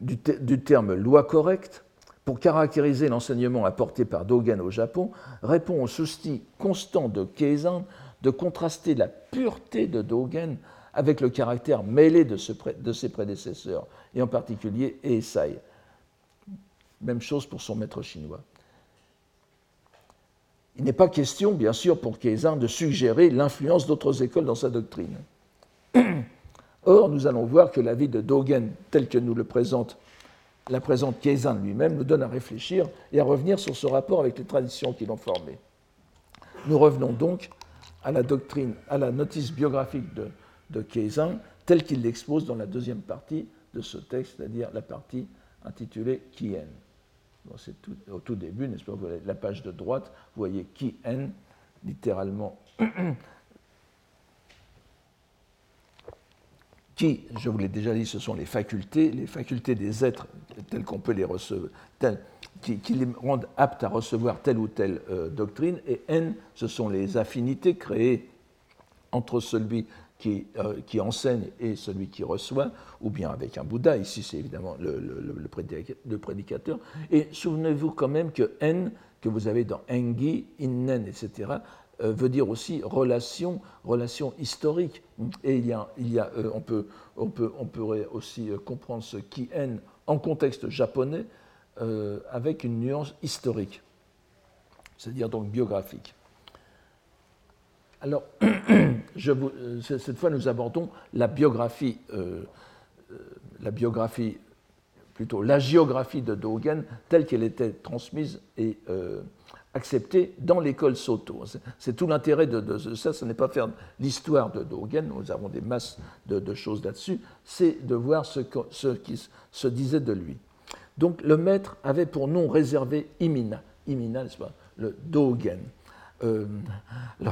du, terme loi correcte pour caractériser l'enseignement apporté par Dogen au Japon répond au souci constant de Keizan de contraster la pureté de Dogen avec le caractère mêlé de, ses prédécesseurs, et en particulier Eisai. Même chose pour son maître chinois. Il n'est pas question, bien sûr, pour Keizan de suggérer l'influence d'autres écoles dans sa doctrine. Or, nous allons voir que la vie de Dogen, telle que nous le présente, la présente Keizan lui-même, nous donne à réfléchir et à revenir sur ce rapport avec les traditions qui l'ont formé. Nous revenons donc à la doctrine, à la notice biographique de, de Keizan, telle qu'il l'expose dans la deuxième partie de ce texte, c'est-à-dire la partie intitulée Kien c'est au tout début, n'est-ce pas vous La page de droite, vous voyez qui N, littéralement. qui, je vous l'ai déjà dit, ce sont les facultés, les facultés des êtres telles qu'on peut les recevoir, qui, les rendent aptes à recevoir telle ou telle euh, doctrine, et N, ce sont les affinités créées entre celui qui, euh, qui, enseigne et celui qui reçoit, ou bien avec un Bouddha, ici c'est évidemment le, prédicateur. Et souvenez-vous quand même que N, que vous avez dans Engi, Innen, etc., euh, veut dire aussi relation, relation historique. Et il y a, on, peut, on, peut, on pourrait aussi comprendre ce qui N en contexte japonais avec une nuance historique, c'est-à-dire donc biographique. Alors, Euh, cette fois, nous abordons la biographie, euh, euh, la biographie plutôt la géographie de Dogen telle qu'elle était transmise et euh, acceptée dans l'école Soto. C'est tout l'intérêt de, ça, ce n'est pas faire l'histoire de Dogen, nous avons des masses de, choses là-dessus, c'est de voir ce, ce, qui se disait de lui. Donc le maître avait pour nom réservé Imina, Imina, n'est-ce pas, le Dogen. Euh,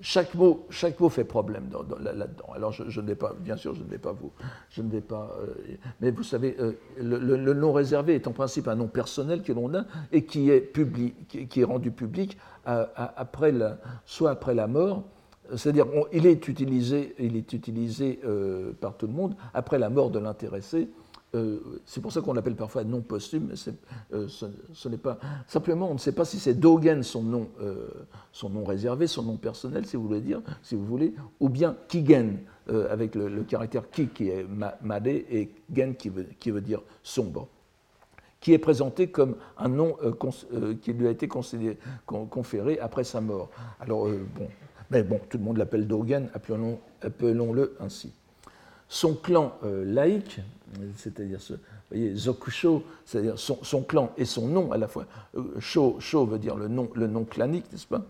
chaque, mot, chaque mot fait problème là-dedans. Alors, je, ne vais pas, bien sûr, je ne vais pas vous, je ne vais pas, euh, mais vous savez, euh, le, nom réservé est en principe un nom personnel que l'on a et qui est public, qui, est rendu public après la, soit après la mort, c'est-à-dire il est utilisé, il est utilisé par tout le monde après la mort de l'intéressé c'est pour ça qu'on l'appelle parfois non posthume, mais euh, ce, n'est pas. Simplement, on ne sait pas si c'est Dogen son nom, euh, son nom réservé, son nom personnel, si vous voulez dire, si vous voulez, ou bien Kigen, avec le, caractère Ki qui est madé et Gen qui veut, qui veut dire sombre, qui est présenté comme un nom qui lui a été conféré après sa mort. Alors, bon, mais bon, tout le monde l'appelle Dogen, appelons-le ainsi. Son clan laïque, c'est-à-dire ce, voyez, Zokusho, c'est-à-dire son, clan et son nom à la fois. Euh, Sho, veut dire le nom, le nom clanique, n'est-ce pas?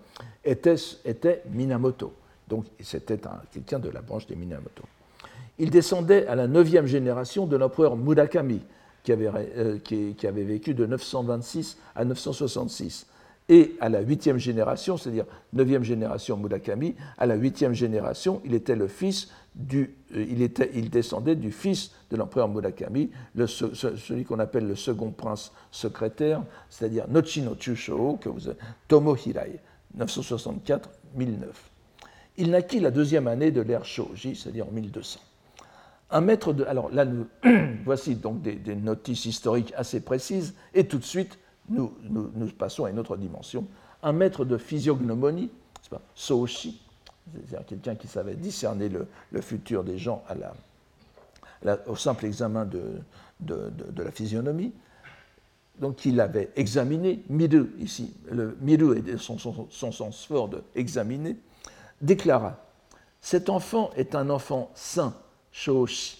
Était, Minamoto. Donc c'était quelqu'un de la branche des Minamoto. Il descendait à la neuvième génération de l'empereur Murakami, qui avait, euh, qui avait vécu de 926 à 966 et à la huitième génération, c'est-à-dire neuvième génération Murakami, à la huitième génération, il était le fils euh, il, descendait du fils de l'empereur Murakami, celui qu'on appelle le second prince secrétaire, c'est-à-dire Nochino Chusho, que vous Tomo Hirai, 964-1009. Il naquit la deuxième année de l'ère Shoji, c'est-à-dire en 1200. Un maître de. Alors là, voici donc des, notices historiques assez précises, et tout de suite, nous, passons à une autre dimension. Un maître de physiognomonie, Soshi, c'est-à-dire quelqu'un qui savait discerner le, futur des gens à la, au simple examen de, la physionomie. Donc il avait examiné, Miru ici, le Miru est son, son, sens fort de examiner, déclara Cet enfant est un enfant saint, Shoshi,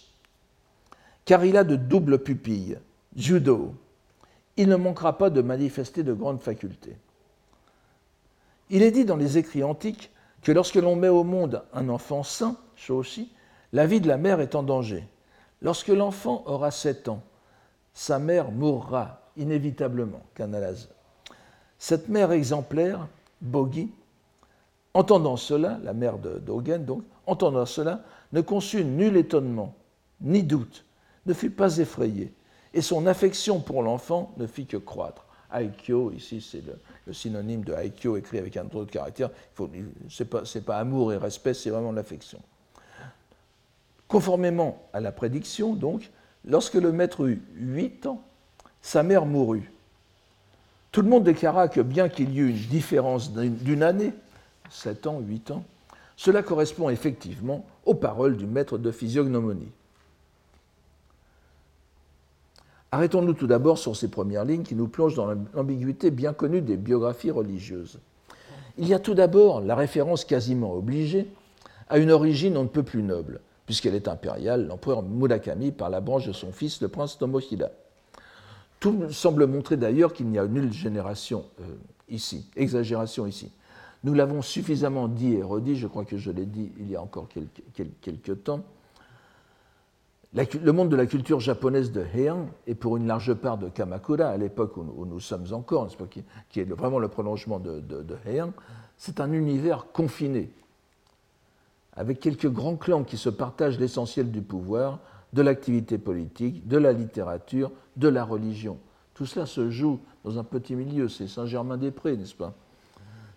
car il a de doubles pupilles, judo, il ne manquera pas de manifester de grandes facultés. Il est dit dans les écrits antiques que lorsque l'on met au monde un enfant sain, Shoshi, la vie de la mère est en danger. Lorsque l'enfant aura sept ans, sa mère mourra inévitablement, Canalaz. Cette mère exemplaire, Bogi, entendant cela, la mère de Dogen donc, entendant cela, ne conçut nul étonnement, ni doute, ne fut pas effrayée, et son affection pour l'enfant ne fit que croître. Aikyo, ici c'est synonyme de Aikyo écrit avec un autre caractère, ce n'est pas, pas, amour et respect, c'est vraiment l'affection. Conformément à la prédiction, donc, lorsque le maître eut 8 ans, sa mère mourut. Tout le monde déclara que bien qu'il y eût une différence d'une année, 7 ans, 8 ans, cela correspond effectivement aux paroles du maître de physiognomonie. Arrêtons-nous tout d'abord sur ces premières lignes qui nous plongent dans l'ambiguïté bien connue des biographies religieuses. Il y a tout d'abord la référence quasiment obligée à une origine on ne peut plus noble, puisqu'elle est impériale, l'empereur Murakami par la branche de son fils, le prince Tomohida. Tout semble montrer d'ailleurs qu'il n'y a nulle génération euh, ici, exagération ici. Nous l'avons suffisamment dit et redit, je crois que je l'ai dit il y a encore quelques temps, le monde de la culture japonaise de Heian, et pour une large part de Kamakura, à l'époque où, nous sommes encore, qui, est vraiment le prolongement de, de, Heian, c'est un univers confiné, avec quelques grands clans qui se partagent l'essentiel du pouvoir, de l'activité politique, de la littérature, de la religion. Tout cela se joue dans un petit milieu, c'est Saint-Germain-des-Prés, n'est-ce pas?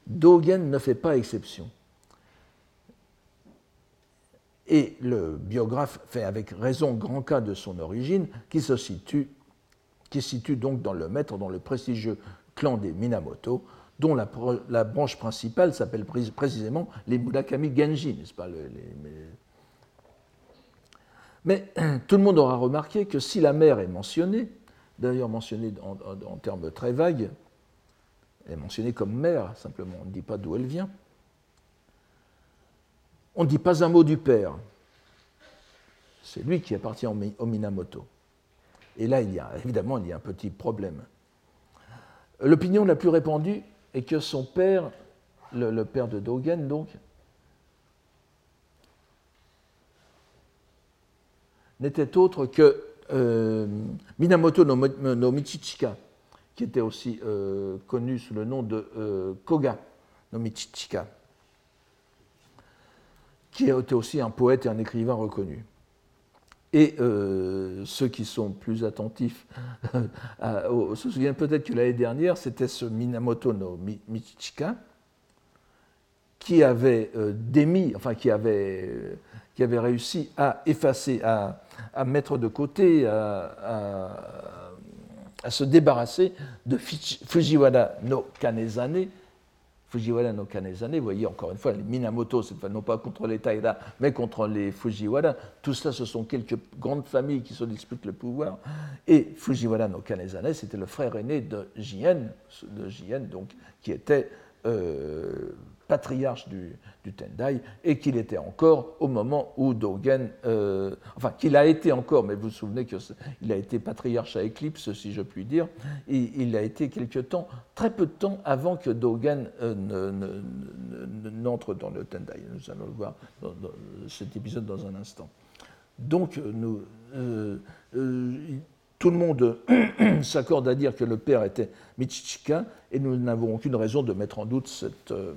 Dogen ne fait pas exception. Et le biographe fait avec raison grand cas de son origine, qui se situe, qui situe donc dans le maître, dans le prestigieux clan des Minamoto, dont la, branche principale s'appelle précisément les Murakami Genji, n'est-ce pas Mais tout le monde aura remarqué que si la mère est mentionnée, d'ailleurs mentionnée en, en, termes très vagues, elle est mentionnée comme mère, simplement, on ne dit pas d'où elle vient, on ne dit pas un mot du père. C'est lui qui appartient au Minamoto. Et là, il y a, évidemment, il y a un petit problème. L'opinion la plus répandue est que son père, le, père de Dogen, donc, n'était autre que euh, Minamoto no, Michichika, qui était aussi euh, connu sous le nom de euh, Koga no Michichika, qui était aussi un poète et un écrivain reconnu. Et ceux qui sont plus attentifs se souviennent peut-être que l'année dernière, c'était ce Minamoto no Michichika qui avait démis, enfin qui avait, réussi à effacer, à, à mettre de côté, à, se débarrasser de Fujiwara no Kanezane. Fujiwara no Kanezane, vous voyez encore une fois, les Minamoto, cette fois non pas contre les Taira, mais contre les Fujiwara. Tout cela, ce sont quelques grandes familles qui se disputent le pouvoir. Et Fujiwara no Kanezane, c'était le frère aîné de Jien, de Jien donc, qui était euh, patriarche du, Tendai, et qu'il était encore au moment où Dogen, euh, enfin qu'il a été encore, mais vous vous souvenez qu'il a été patriarche à Éclipse, si je puis dire, il a été quelque temps, très peu de temps avant que Dogen euh, n'entre dans le Tendai. Nous allons le voir dans, cet épisode dans un instant. Donc, nous, tout le monde s'accorde à dire que le père était Michichika, et nous n'avons aucune raison de mettre en doute cette, euh,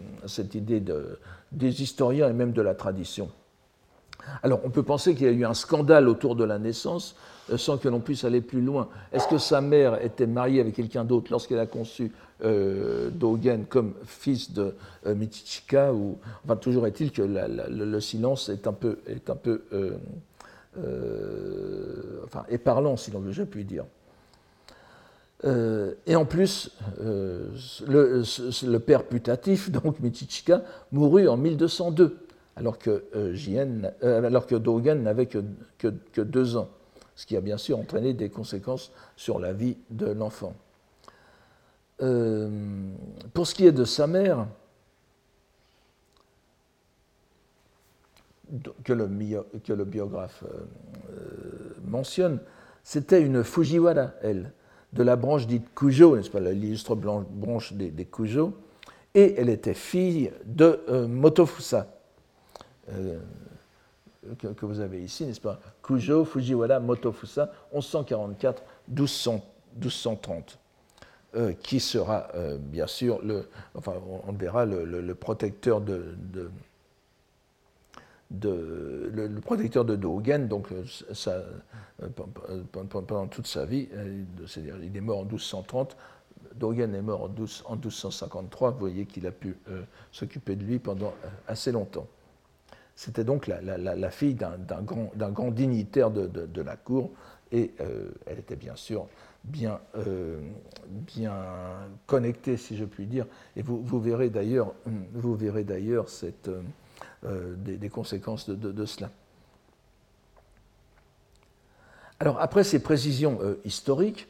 idée de, des historiens et même de la tradition. Alors, on peut penser qu'il y a eu un scandale autour de la naissance euh, sans que l'on puisse aller plus loin. Est-ce que sa mère était mariée avec quelqu'un d'autre lorsqu'elle a conçu euh, Dogen comme fils de Michichika ou, enfin, Toujours est-il que le silence est un peu, euh, enfin, et parlant, si l'on veut, je puis dire. Euh, et en plus, euh, le, père putatif, donc Michichika, mourut en 1202, alors que, alors que Dogen n'avait que, que, deux ans, ce qui a bien sûr entraîné des conséquences sur la vie de l'enfant. pour ce qui est de sa mère, que le, biographe euh, euh, mentionne, c'était une Fujiwara, elle, de la branche dite Kujo, n'est-ce pas, l'illustre branche des, des, Kujo, et elle était fille de euh, Motofusa, que, vous avez ici, n'est-ce pas, Kujo, Fujiwara, Motofusa, 1144-1230. qui sera bien sûr enfin on, verra le, protecteur de, le, protecteur de Dogen, donc euh, ça, euh, pendant toute sa vie, euh, c'est-à-dire il est mort en 1230, Dogen est mort en, 12, en 1253, vous voyez qu'il a pu s'occuper de lui pendant assez longtemps. C'était donc la, fille d'un grand, dignitaire de, la cour, et elle était bien sûr bien, bien connectée, si je puis dire, et vous, vous verrez d'ailleurs cette euh, des, conséquences de, cela. Alors, après ces précisions euh, historiques,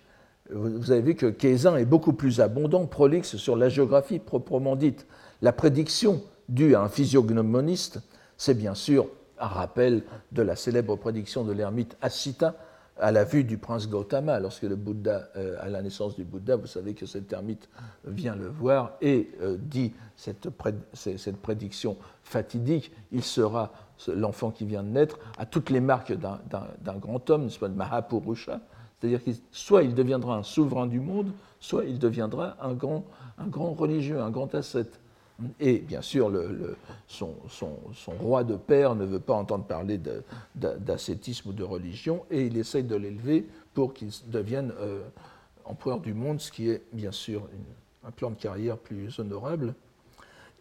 vous avez vu que Kézin est beaucoup plus abondant, prolixe sur la géographie proprement dite. La prédiction due à un physiognomoniste, c'est bien sûr un rappel de la célèbre prédiction de l'ermite Asita à la vue du prince Gautama, lorsque le Bouddha, euh, à la naissance du Bouddha, vous savez que cet ermite vient le voir et euh, dit cette, prédiction fatidique, il sera l'enfant qui vient de naître à toutes les marques d'un grand homme, soit de Mahapurusha, c'est-à-dire que soit il deviendra un souverain du monde, soit il deviendra grand, un grand religieux, un grand ascète. Et bien sûr, son, roi de père ne veut pas entendre parler d'ascétisme ou de religion, et il essaye de l'élever pour qu'il devienne euh, empereur du monde, ce qui est bien sûr un plan de carrière plus honorable.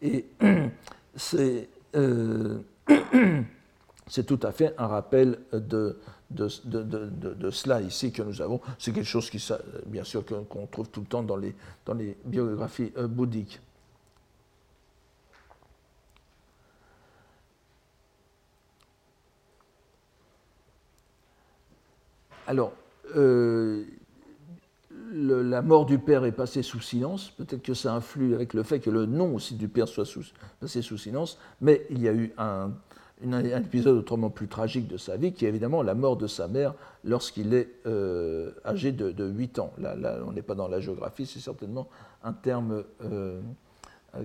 Et c'est euh, tout à fait un rappel de, de, cela ici que nous avons. C'est quelque chose qui, bien sûr, qu'on trouve tout le temps dans les, dans les biographies euh, bouddhiques. Alors, euh, la mort du père est passée sous silence. Peut-être que ça influe avec le fait que le nom aussi du père soit passé sous silence. Mais il y a eu un, épisode autrement plus tragique de sa vie, qui est évidemment la mort de sa mère lorsqu'il est euh, âgé de, 8 ans. Là, on n'est pas dans la géographie, c'est certainement un terme, euh,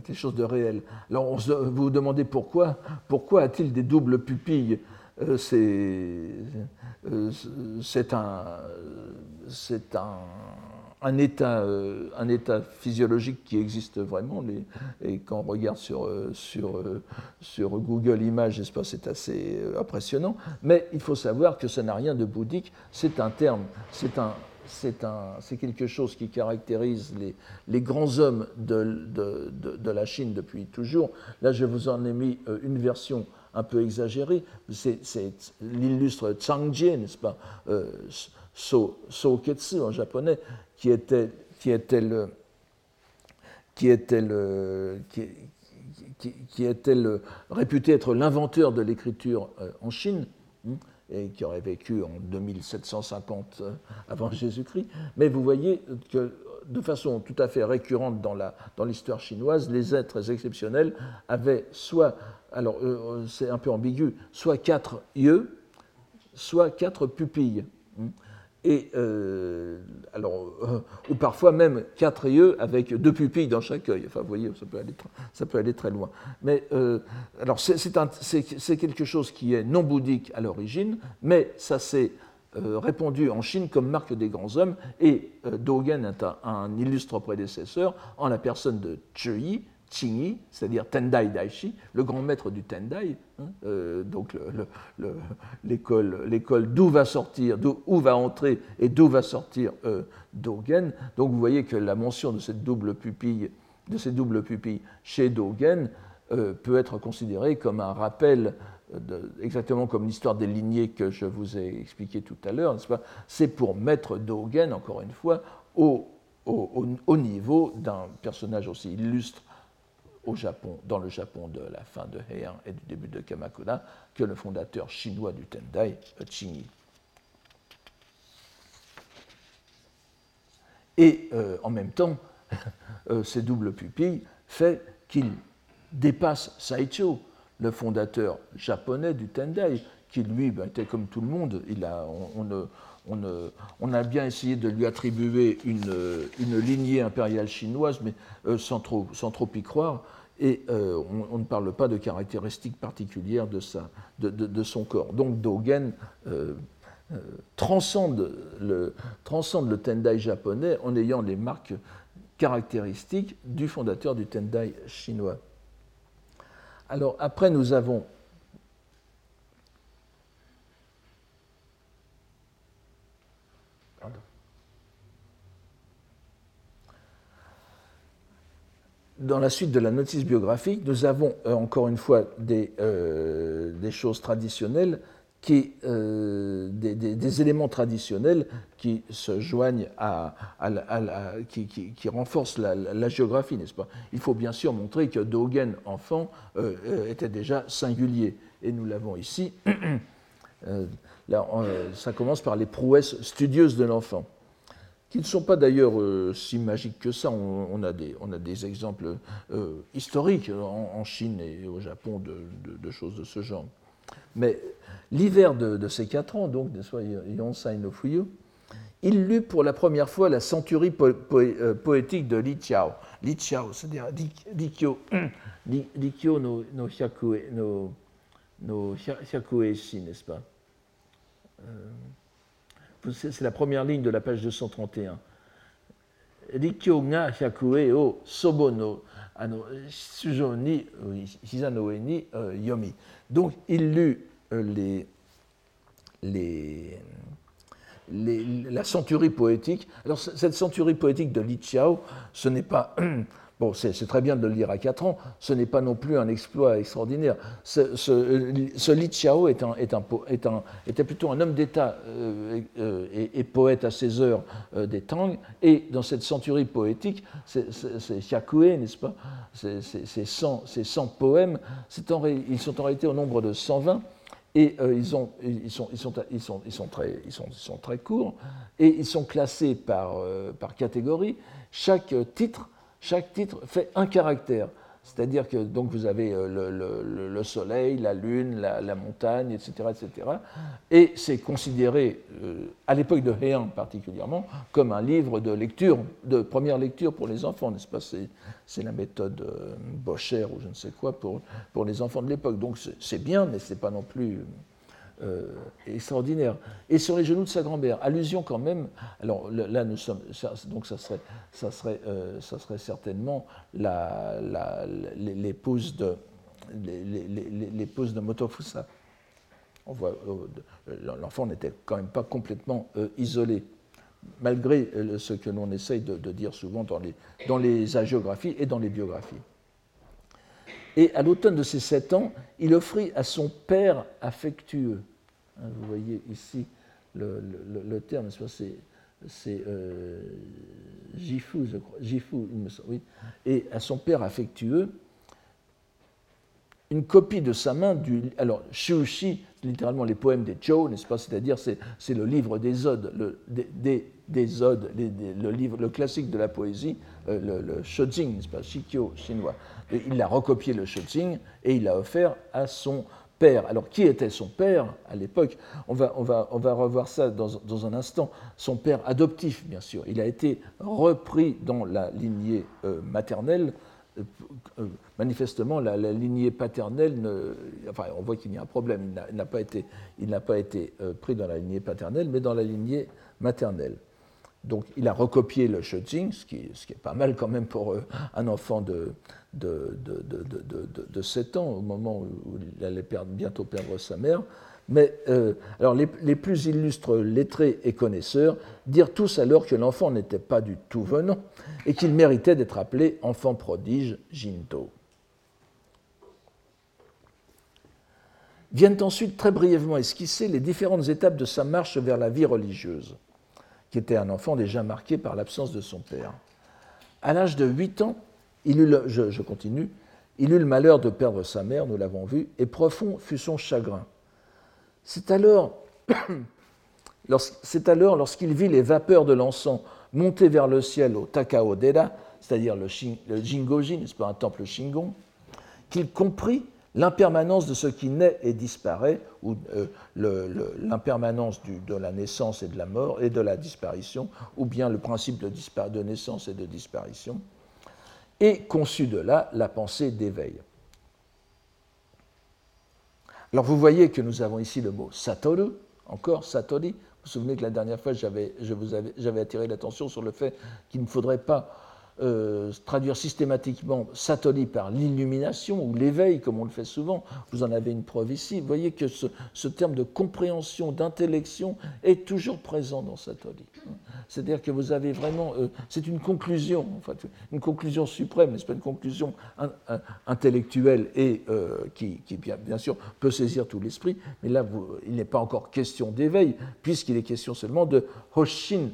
quelque chose de réel. Alors vous vous demandez pourquoi, pourquoi a-t-il des doubles pupilles? C'est un, un un état, euh, un état physiologique qui existe vraiment. et quand on regarde sur, euh, euh, Google Images, c'est assez impressionnant. Mais il faut savoir que ça n'a rien de bouddhique. C'est un terme, c'est c'est quelque chose qui caractérise les, grands hommes de, la Chine depuis toujours. Là, je vous en ai mis une version un peu exagérée. C'est l'illustre Chang Jie, n'est-ce pas So, Ketsu en japonais, qui était, qui était le, qui était le, qui, était le, réputé être l'inventeur de l'écriture euh, en Chine, hein, et qui aurait vécu en 2750 euh, avant Jésus-Christ. Mais vous voyez que de façon tout à fait récurrente dans l'histoire dans chinoise, les êtres exceptionnels avaient soit, alors euh, c'est un peu ambigu, soit quatre yeux, soit quatre pupilles. Hein et euh, euh, ou parfois même quatre yeux avec deux pupilles dans chaque œil. Enfin, vous voyez, ça peut aller, très loin. Mais euh, alors, c'est quelque chose qui est non bouddhique à l'origine, mais ça s'est répandu en Chine comme marque des grands hommes. Et Dogen est un, illustre prédécesseur en la personne de Yi, Qingyi, c'est-à-dire Tendai Daishi, le grand maître du Tendai, hein, euh, donc l'école d'où va sortir, où va entrer et d'où va sortir euh, Dogen. Donc vous voyez que la mention de cette double pupille, de ces doubles pupilles chez Dogen euh, peut être considérée comme un rappel, exactement comme l'histoire des lignées que je vous ai expliqué tout à l'heure, C'est pour mettre Dogen, encore une fois, au niveau d'un personnage aussi illustre au Japon, dans le Japon de la fin de Heian et du début de Kamakura que le fondateur chinois du Tendai, Qingyi. Et euh, en même temps, euh, ces doubles pupilles fait qu'il dépasse Saicho, le fondateur japonais du Tendai, qui lui ben, était comme tout le monde. Il a, on, a bien essayé de lui attribuer une, lignée impériale chinoise, mais euh, sans, trop, y croire. Et euh, on, ne parle pas de caractéristiques particulières de, son corps. Donc Dogen euh, transcende, le, transcende le Tendai japonais en ayant les marques caractéristiques du fondateur du Tendai chinois. Alors après, nous avons dans la suite de la notice biographique, nous avons euh, encore une fois des, euh, choses traditionnelles, qui, euh, des, éléments traditionnels qui se joignent à, qui, renforcent la, géographie, n'est-ce pas? Il faut bien sûr montrer que Dogen, enfant, était déjà singulier. Et nous l'avons ici. ça commence par les prouesses studieuses de l'enfant qui ne sont pas d'ailleurs euh, si magiques que ça. On, a, des, exemples euh, historiques en, Chine et au Japon de, choses de ce genre. Mais l'hiver de, ces quatre ans, donc, de Yonsai no Fuyu, il lut pour la première fois la centurie euh, poétique de Li Qiao. Li Qiao, c'est-à-dire Likyo, Likyo no, no, no n'est-ce pas c'est la première ligne de la page 231. Rikyo hyakue o ni euh, yomi. Donc il lut euh, les, les, les, la centurie poétique. Alors cette centurie poétique de Li Qiao, ce n'est pas Bon, c'est très bien de le lire à 4 ans, ce n'est pas non plus un exploit extraordinaire. Ce, ce, Li un, était plutôt un homme d'État euh, euh, et, poète à ses heures euh, des Tang, et dans cette centurie poétique, c'est Hyakue, n'est-ce pas? Ces 100, 100, poèmes, ils sont en réalité au nombre de 120. Et ils, ont, ils, sont, très, courts et ils sont classés par catégorie. Chaque titre chaque titre fait un caractère. C'est-à-dire que donc vous avez euh, le, soleil, la lune, la, montagne, etc., etc. Et c'est considéré, euh, à l'époque de Heian particulièrement, comme un livre de lecture, de première lecture pour les enfants, n'est-ce pas? C'est la méthode euh, Bocher ou je ne sais quoi pour, pour les enfants de l'époque. Donc c'est bien, mais c'est pas non plus euh, extraordinaire. Et sur les genoux de sa grand-mère, allusion quand même. Alors là, nous sommes. donc ça serait, ça serait, euh, ça serait certainement l'épouse de l'épouse de Motofusa. On voit, euh, l'enfant n'était quand même pas complètement isolé, malgré ce que l'on essaye de, dire souvent dans les, dans les hagiographies et dans les biographies. Et à l'automne de ses sept ans, il offrit à son père affectueux, Hein, vous voyez ici le, terme, c'est euh, Jifu, je crois, il me semble, oui, et à son père affectueux, une copie de sa main du. Alors, Shushi, littéralement les poèmes des Chou, n'est-ce pas? C'est-à-dire, c'est le livre des odes, le, des, des, odes, le, livre, le classique de la poésie, euh, le, le n'est-ce pas? Shikyo chinois. il a recopié le Shojing et il l'a offert à son alors, qui était son père à l'époque? On va, revoir ça dans, un instant. Son père adoptif, bien sûr. Il a été repris dans la lignée euh, maternelle. Euh, euh, manifestement, la, lignée paternelle, enfin, on voit qu'il y a un problème. Il n'a pas été pris dans la lignée paternelle, mais dans la lignée maternelle. Donc il a recopié le Shojing, ce qui, ce qui, est pas mal quand même pour un enfant de, de, de, 7 ans, au moment où il allait bientôt perdre sa mère. Mais euh, alors les, plus illustres lettrés et connaisseurs dirent tous alors que l'enfant n'était pas du tout venant et qu'il méritait d'être appelé enfant prodige Jinto. Viennent ensuite très brièvement esquisser les différentes étapes de sa marche vers la vie religieuse, qui était un enfant déjà marqué par l'absence de son père. À l'âge de 8 ans, il eut je, continue. Il eut le malheur de perdre sa mère, nous l'avons vu, et profond fut son chagrin. C'est alors, c'est alors lorsqu'il vit les vapeurs de l'encens monter vers le ciel au Takao-dera, c'est-à-dire le, le Jingoji, n'est-ce pas un temple Shingon, qu'il comprit l'impermanence de ce qui naît et disparaît, ou euh, l'impermanence de la naissance et de la mort et de la disparition, ou bien le principe de, de naissance et de disparition, et conçut de là la pensée d'éveil. Alors vous voyez que nous avons ici le mot satoru, encore satori. Vous vous souvenez que la dernière fois, j'avais attiré l'attention sur le fait qu'il ne faudrait pas euh, traduire systématiquement Satori par l'illumination ou l'éveil, comme on le fait souvent. Vous en avez une preuve ici. Vous voyez que ce, terme de compréhension, d'intellection est toujours présent dans Satori. C'est-à-dire que vous avez vraiment. Euh, c'est une conclusion, enfin, une conclusion suprême, n'est-ce pas, une conclusion intellectuelle et euh, qui, bien, sûr, peut saisir tout l'esprit. Mais là, il n'est pas encore question d'éveil, puisqu'il est question seulement de Hoshin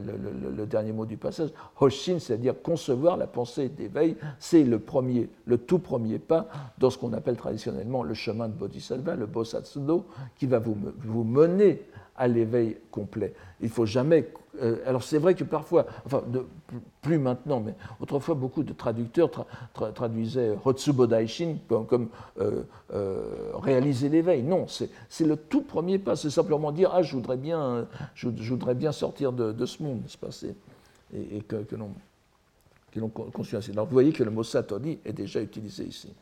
le, dernier mot du passage, Hoshin, c'est-à-dire concevoir la pensée d'éveil, c'est le, premier, le tout premier pas dans ce qu'on appelle traditionnellement le chemin de Bodhisattva, le Bosatsudo, qui va vous, vous mener à l'éveil complet. Il ne faut jamais. Euh, alors c'est vrai que parfois, enfin plus maintenant, mais autrefois beaucoup de traducteurs traduisaient Hotsubo Daishin comme, euh, euh, réaliser l'éveil. Non, c'est le tout premier pas. C'est simplement dire ah je voudrais bien, sortir de, ce monde, nest pas? Et, que, que l'on conçu ainsi. Alors vous voyez que le mot satori est déjà utilisé ici.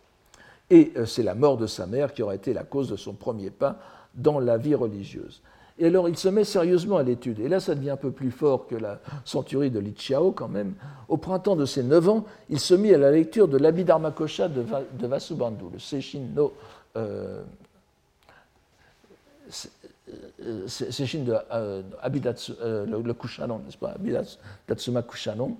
Et c'est la mort de sa mère qui aurait été la cause de son premier pas dans la vie religieuse. Et alors il se met sérieusement à l'étude. Et là, ça devient un peu plus fort que la centurie de Li Chiao quand même. Au printemps de ses 9 ans, il se mit à la lecture de l'Abhidharma Kosha de, Vasubandhu, le Seishin no. Euh, Seishin de euh, Abidatsu, euh, le, Kushanon, n'est-ce pas? Abidatsuma Kushanon.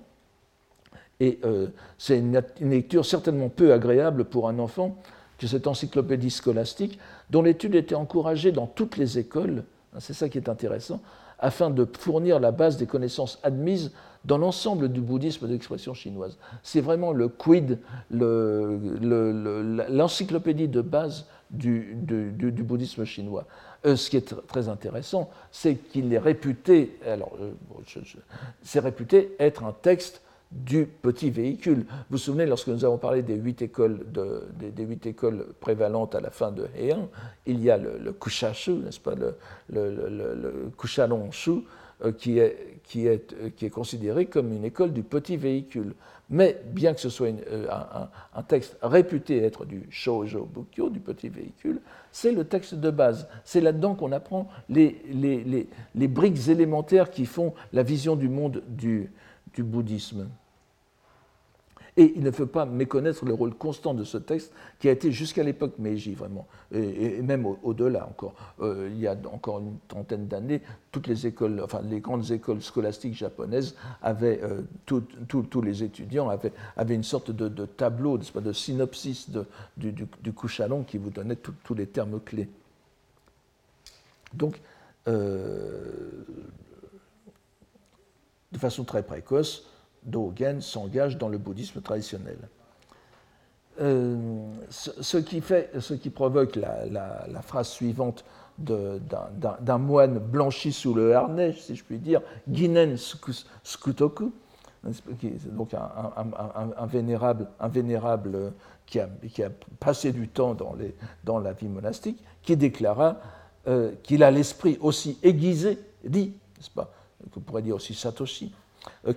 Et euh, c'est une, une, lecture certainement peu agréable pour un enfant que cette encyclopédie scolastique, dont l'étude était encouragée dans toutes les écoles c'est ça qui est intéressant, afin de fournir la base des connaissances admises dans l'ensemble du bouddhisme d'expression chinoise. C'est vraiment le quid, l'encyclopédie de base du, bouddhisme chinois. Euh, ce qui est très intéressant, c'est qu'il est réputé, alors, euh, c'est réputé être un texte du petit véhicule. Vous vous souvenez, lorsque nous avons parlé des huit écoles, des, huit écoles prévalentes à la fin de Heian, il y a le, le Kushashu, n'est-ce pas, le, le, le euh, qui, est, qui, est, euh, qui est considéré comme une école du petit véhicule. Mais bien que ce soit euh, un, texte réputé être du shoujo bukyo, du petit véhicule, c'est le texte de base. C'est là-dedans qu'on apprend les, les, les, les, briques élémentaires qui font la vision du monde du, du bouddhisme. Et il ne faut pas méconnaître le rôle constant de ce texte qui a été jusqu'à l'époque Meiji, vraiment, et, même au-delà encore. Euh, il y a encore une trentaine d'années, toutes les écoles, enfin les grandes écoles scolastiques japonaises avaient, euh, tous les étudiants avaient, une sorte de, tableau, de synopsis de, du, du, du qui vous donnait tous les termes clés. Donc, euh, de façon très précoce, Dogen s'engage dans le bouddhisme traditionnel. Euh, ce, qui fait, ce, qui provoque la, phrase suivante d'un moine blanchi sous le harnais, si je puis dire, Ginen Skutoku, donc un, vénérable, un vénérable qui a, passé du temps dans, la vie monastique, qui déclara euh, qu'il a l'esprit aussi aiguisé, dit, n'est-ce pas, qu'on pourrait dire aussi Satoshi,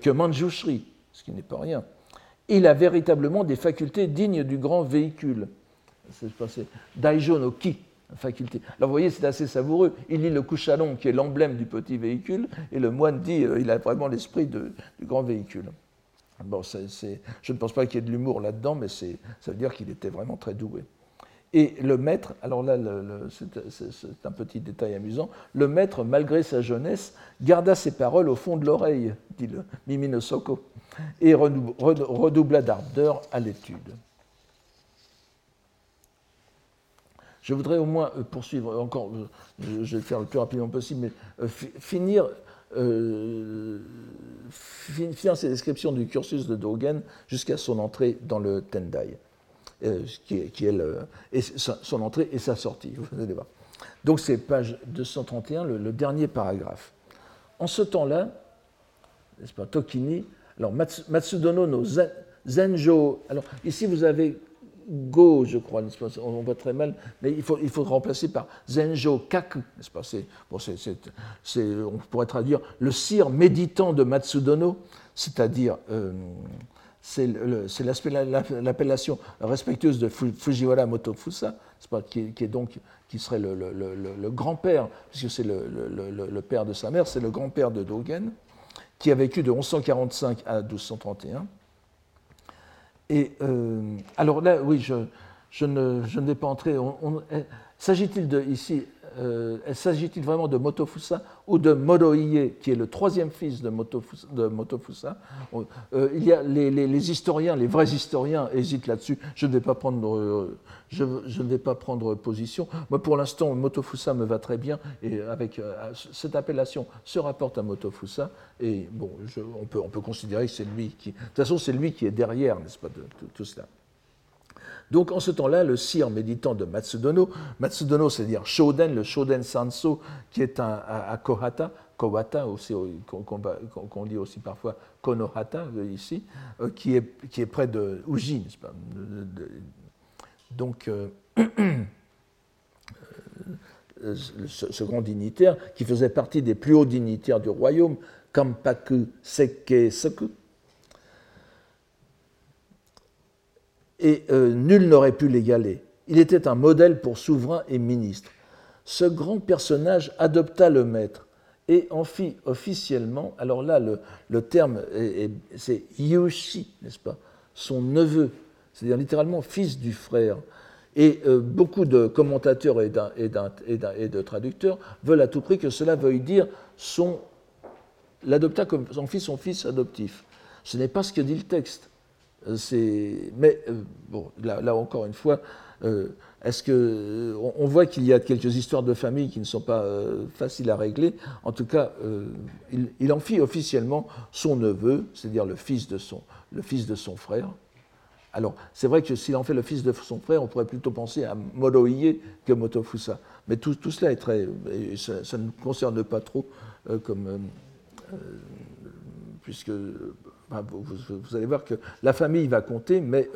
que Manjushri, ce qui n'est pas rien. Il a véritablement des facultés dignes du grand véhicule. C'est Daijo no Ki, faculté. Alors vous voyez, c'est assez savoureux. Il lit le couchalon, qui est l'emblème du petit véhicule, et le moine dit euh, il a vraiment l'esprit du grand véhicule. Bon, je ne pense pas qu'il y ait de l'humour là-dedans, mais ça veut dire qu'il était vraiment très doué. Et le maître, alors là, c'est un petit détail amusant, le maître, malgré sa jeunesse, garda ses paroles au fond de l'oreille, dit le Mimino Soko, et redoubla d'ardeur à l'étude. Je voudrais au moins euh, poursuivre encore, euh, je vais le faire le plus rapidement possible, mais euh, finir, finir ces descriptions du cursus de Dogen jusqu'à son entrée dans le Tendai. Euh, qui est, son entrée et sa sortie. Vous allez voir. Donc c'est page 231, le, dernier paragraphe. En ce temps-là, n'est-ce pas, Tokini, alors Matsudono no Zenjo, alors ici vous avez Go, je crois, on voit très mal, mais il faut, il faut remplacer par Zenjo Kaku, n'est-ce pas On pourrait traduire le cire méditant de Matsudono, c'est-à-dire euh, c'est l'appellation respectueuse de Fujiwara Motofusa, qui, serait le, grand-père, puisque c'est le, père de sa mère, c'est le grand-père de Dogen, qui a vécu de 1145 à 1231. Et euh, alors là, oui, je, ne, je ne vais pas entrer. S'agit-il de ici euh, s'agit-il vraiment de Motofusa ou de Modoie, qui est le troisième fils de Motofusa, euh, il y a les, historiens, les vrais historiens hésitent là-dessus. Je ne vais pas prendre, euh, je, ne vais pas prendre position. Moi, pour l'instant, Motofusa me va très bien et avec cette appellation se rapporte à Motofusa. Et bon, on, peut, on peut considérer que c'est lui qui, de toute façon, c'est lui qui est derrière, n'est-ce pas, de tout cela? Donc en ce temps-là, le sire méditant de Matsudono, Matsudono c'est-à-dire Shoden, le Shoden Sanso, qui est un, à, Kohata, Kowata, qu'on lit aussi parfois Konohata euh, ici, euh, qui, est, qui est près de Uji, Donc, euh, ce, grand dignitaire, qui faisait partie des plus hauts dignitaires du royaume, Kampaku Sekke Soku, et euh, nul n'aurait pu l'égaler. Il était un modèle pour souverain et ministre. Ce grand personnage adopta le maître et en fit officiellement, alors là le, terme c'est Yoshi, n'est-ce pas, son neveu, c'est-à-dire littéralement fils du frère. Et euh, beaucoup de commentateurs et, et, de traducteurs veulent à tout prix que cela veuille dire son l'adopta comme son fils, son fils adoptif. Ce n'est pas ce que dit le texte. Mais euh, bon, là, encore une fois, euh, est-ce que on, voit qu'il y a quelques histoires de famille qui ne sont pas euh, faciles à régler. En tout cas, il, en fit officiellement son neveu, c'est-à-dire le fils de son le fils de son frère. Alors, c'est vrai que s'il en fait le fils de son frère, on pourrait plutôt penser à Moroie que Motofusa. Mais tout, tout, cela est très. Ça, ne concerne pas trop comme. puisque vous, allez voir que la famille va compter, mais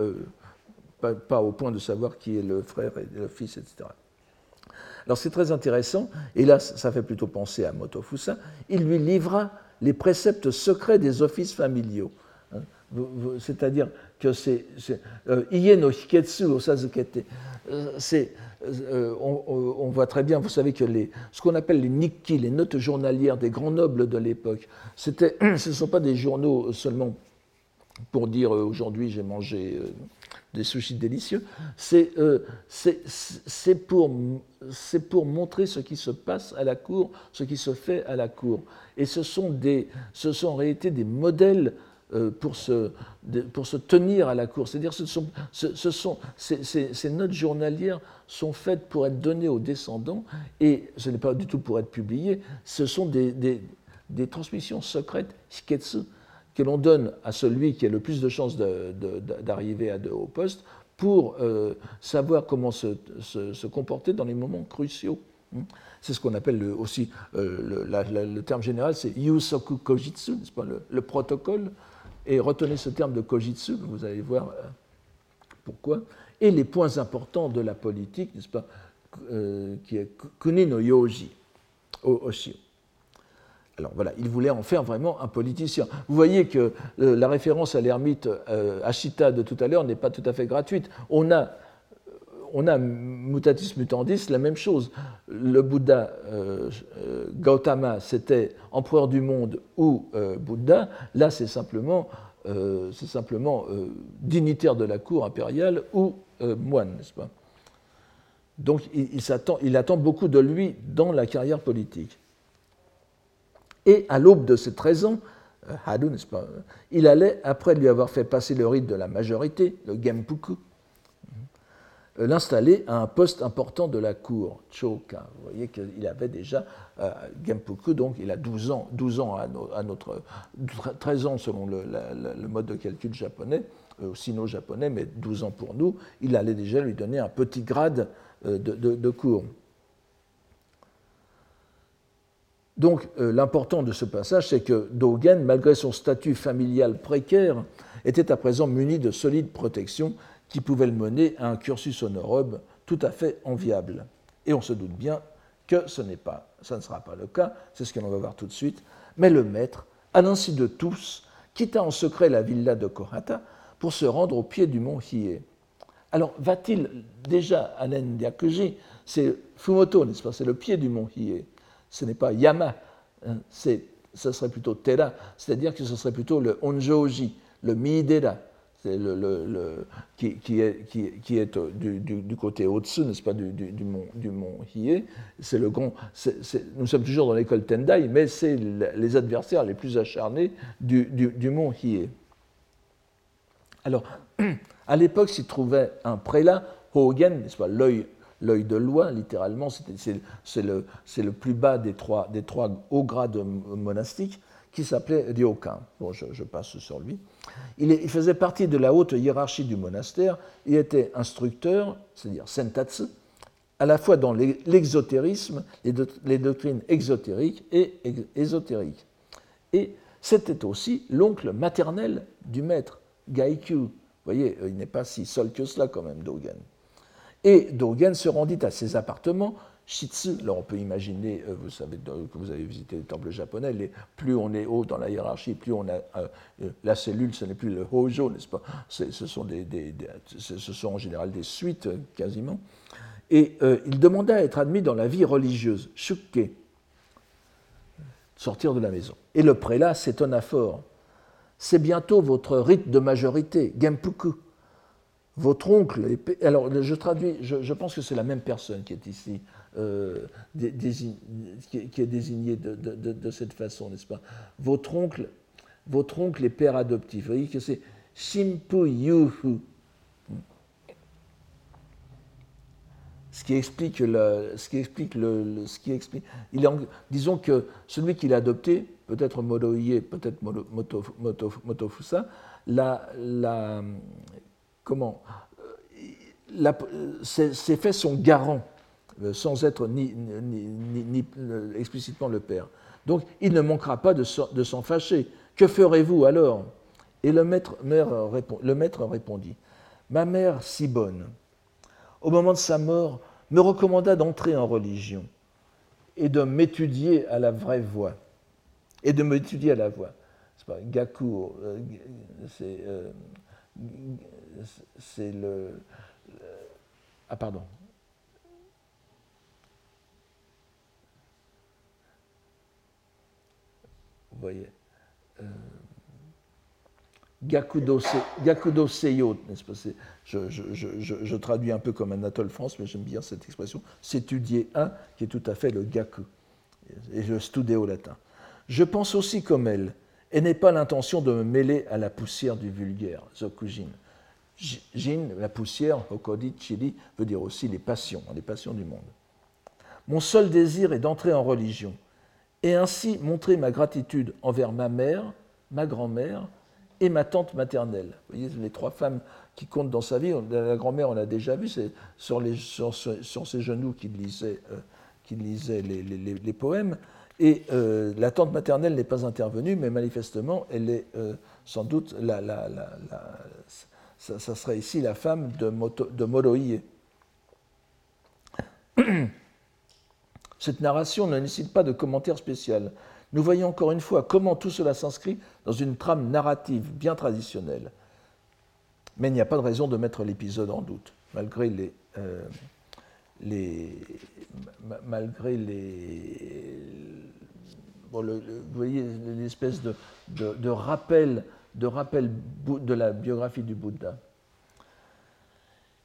pas, au point de savoir qui est le frère et le fils, etc. Alors c'est très intéressant, et là ça fait plutôt penser à Motofusa, il lui livra les préceptes secrets des offices familiaux. Hein. C'est-à-dire que c'est euh, Ie no Hiketsu Osazukete. Euh, c'est euh, on, voit très bien, vous savez que ce qu'on appelle les nikki, les notes journalières des grands nobles de l'époque, ce ne sont pas des journaux seulement pour dire aujourd'hui j'ai mangé des sushis délicieux, c'est pour, montrer ce qui se passe à la cour, ce qui se fait à la cour. Et ce sont, en réalité des modèles euh, pour se, pour se tenir à la cour. C'est-à-dire ce sont, ce, sont, ces, notes journalières sont faites pour être données aux descendants et ce n'est pas du tout pour être publiées, ce sont des, des, transmissions secrètes, shiketsu, que l'on donne à celui qui a le plus de chances d'arriver à de hauts pour euh, savoir comment se, se, comporter dans les moments cruciaux. Hmm. C'est ce qu'on appelle aussi, euh, le, terme général, c'est Yusoku Kojitsu, pas, le, protocole, et retenez ce terme de kojitsu, vous allez voir euh, pourquoi, et les points importants de la politique, n'est-ce pas, euh, qui est kuni no yoji, oshio. Alors voilà, il voulait en faire vraiment un politicien. Vous voyez que euh, la référence à l'ermite Ashita de tout à l'heure n'est pas tout à fait gratuite. On a on a mutatis mutandis la même chose. Le Bouddha euh, euh, Gautama, c'était empereur du monde ou euh, Bouddha. Là, c'est simplement, dignitaire de la cour impériale ou moine, n'est-ce pas? Donc, il, attend beaucoup de lui dans la carrière politique. Et à l'aube de ses 13 ans, Hadu, n'est-ce pas, il allait, après lui avoir fait passer le rite de la majorité, le Gempuku, l'installer à un poste important de la cour, Choka. Vous voyez qu'il avait déjà euh, donc il a 12 ans, 12 ans à, notre 13 ans selon le, mode de calcul japonais, euh, sino-japonais, mais 12 ans pour nous, il allait déjà lui donner un petit grade euh, de, cour. Donc l'important de ce passage, c'est que Dogen, malgré son statut familial précaire, était à présent muni de solides protections qui pouvait le mener à un cursus honorobe tout à fait enviable. Et on se doute bien que ce n'est pas, ça ne sera pas le cas, c'est ce que l'on va voir tout de suite, mais le maître, à l'insu de tous, quitta en secret la villa de Kohata pour se rendre au pied du mont Hiei. Alors, va-t-il déjà à Nendiakuji C'est Fumoto, n'est-ce pas? C'est le pied du mont Hiei. Ce n'est pas Yama, hein, ce serait plutôt Tera, c'est-à-dire que ce serait plutôt le Onjoji, le Miidera, qui, est, est du, côté au-dessus, n'est-ce pas, du, mont, du. C'est le grand, nous sommes toujours dans l'école Tendai, mais c'est les adversaires les plus acharnés du, mont Hiei. Alors, à l'époque s'y trouvait un prélat, Hogen, n'est-ce pas, l'œil de loi, littéralement, c'est le, plus bas des trois, des trois hauts grades monastiques, qui s'appelait Ryokan. Bon, je, passe sur lui. Il, faisait partie de la haute hiérarchie du monastère. Il était instructeur, c'est-à-dire sentatsu, à la fois dans l'exotérisme, les, doctrines exotériques et ésotériques. Et c'était aussi l'oncle maternel du maître, Gaikyu. Vous voyez, il n'est pas si seul que cela quand même, Dogen. Et Dogen se rendit à ses appartements Shitsu, alors on peut imaginer, euh, vous savez que vous avez visité les temples japonais, plus on est haut dans la hiérarchie, plus on a euh, euh, la cellule, ce n'est plus le hojo, n'est-ce pas? Ce sont, en général des suites quasiment. Et il demanda à être admis dans la vie religieuse, shukke, sortir de la maison. Et le prélat s'étonna fort. C'est bientôt votre rite de majorité, Gempuku. Votre oncle, alors je traduis, je pense que c'est la même personne qui est ici euh, qui, est désigné de, cette façon, n'est-ce pas? Votre oncle, votre oncle est père adoptif. Vous voyez que c'est Shimpu Yuhu. Ce qui explique le, ce qui explique le, ce qui explique. Disons que celui qui l'a adopté, peut-être Moroye, peut-être Motofusa, la, la, comment, s'est fait son garant euh, sans être ni, euh, explicitement le père. Donc il ne manquera pas de s'en fâcher. Que ferez-vous alors? Et le maître, le maître répondit Ma mère, si bonne, au moment de sa mort, me recommanda d'entrer en religion et de m'étudier à la vraie voie. Et de m'étudier à la voie. C'est pas Gaku, euh, c'est euh, le. Ah, pardon. Voyez. Euh, Gakudo, Seyo, je, je, je, traduis un peu comme Anatole France, mais j'aime bien cette expression, s'étudier un, qui est tout à fait le Gaku, et le studio latin. Je pense aussi comme elle, et n'ai pas l'intention de me mêler à la poussière du vulgaire, Zokujin. Jin, la poussière, Hokodi, Chili, veut dire aussi les passions, les passions du monde. Mon seul désir est d'entrer en religion, et ainsi montrer ma gratitude envers ma mère, ma grand-mère, et ma tante maternelle. Vous voyez, les trois femmes qui comptent dans sa vie. La grand-mère, on l'a déjà vu, c'est sur, ses genoux qu'il lisait, euh, les, poèmes. Et euh, la tante maternelle n'est pas intervenue, mais manifestement, elle est euh, sans doute la, ça, serait ici la femme de, Moto, de. Cette narration ne nécessite pas de commentaire spécial nous voyons encore une fois comment tout cela s'inscrit dans une trame narrative bien traditionnelle. Mais il n'y a pas de raison de mettre l'épisode en doute, malgré les, euh, malgré les, vous voyez l'espèce de, de, rappel, de rappel de la biographie du Bouddha.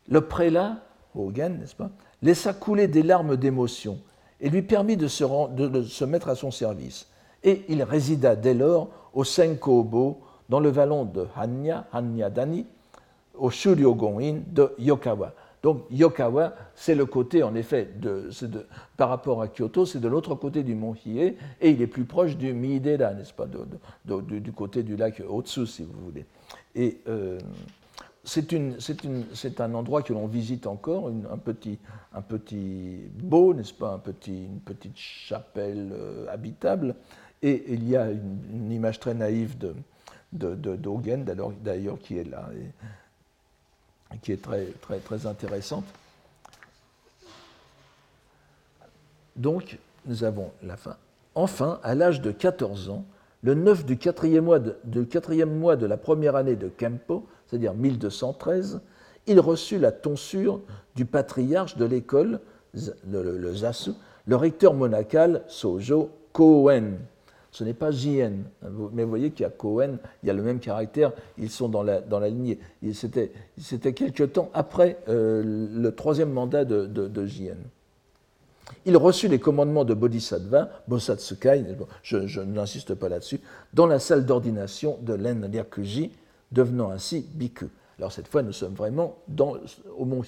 Le prélat, Hogan, n'est-ce pas, laissa couler des larmes d'émotion et lui permit de se, de se mettre à son service et il résida dès lors au Senkobo, dans le vallon de Hanya, Hanya-dani, au Shuryogon-in de Yokawa. Donc Yokawa, c'est le côté, en effet, par rapport à Kyoto, c'est de l'autre côté du mont Hiei, et il est plus proche du Miidera, n'est-ce pas, du côté du lac Otsu, si vous voulez. Et euh, c'est un endroit que l'on visite encore, un, petit, beau, n'est-ce pas, une petite chapelle euh, habitable, et il y a une, image très naïve de, d'ailleurs, qui est là, qui est très, très, intéressante. Donc, nous avons la fin. Enfin, à l'âge de 14 ans, le 9 du de, quatrième mois de la première année de Kempo, c'est-à-dire 1213, il reçut la tonsure du patriarche de l'école, le, Zasu, le recteur monacal Sojo Koen, ce n'est pas JN. Mais vous voyez qu'il y a Cohen, il y a le même caractère, ils sont dans la, dans la lignée. C'était quelque temps après euh, le troisième mandat de, de, JN. Il reçut les commandements de Bodhisattva, Bosatsukai, je, n'insiste pas là-dessus, dans la salle d'ordination de Len Ryakuji, devenant ainsi Biku. Alors cette fois, nous sommes vraiment dans, au Mont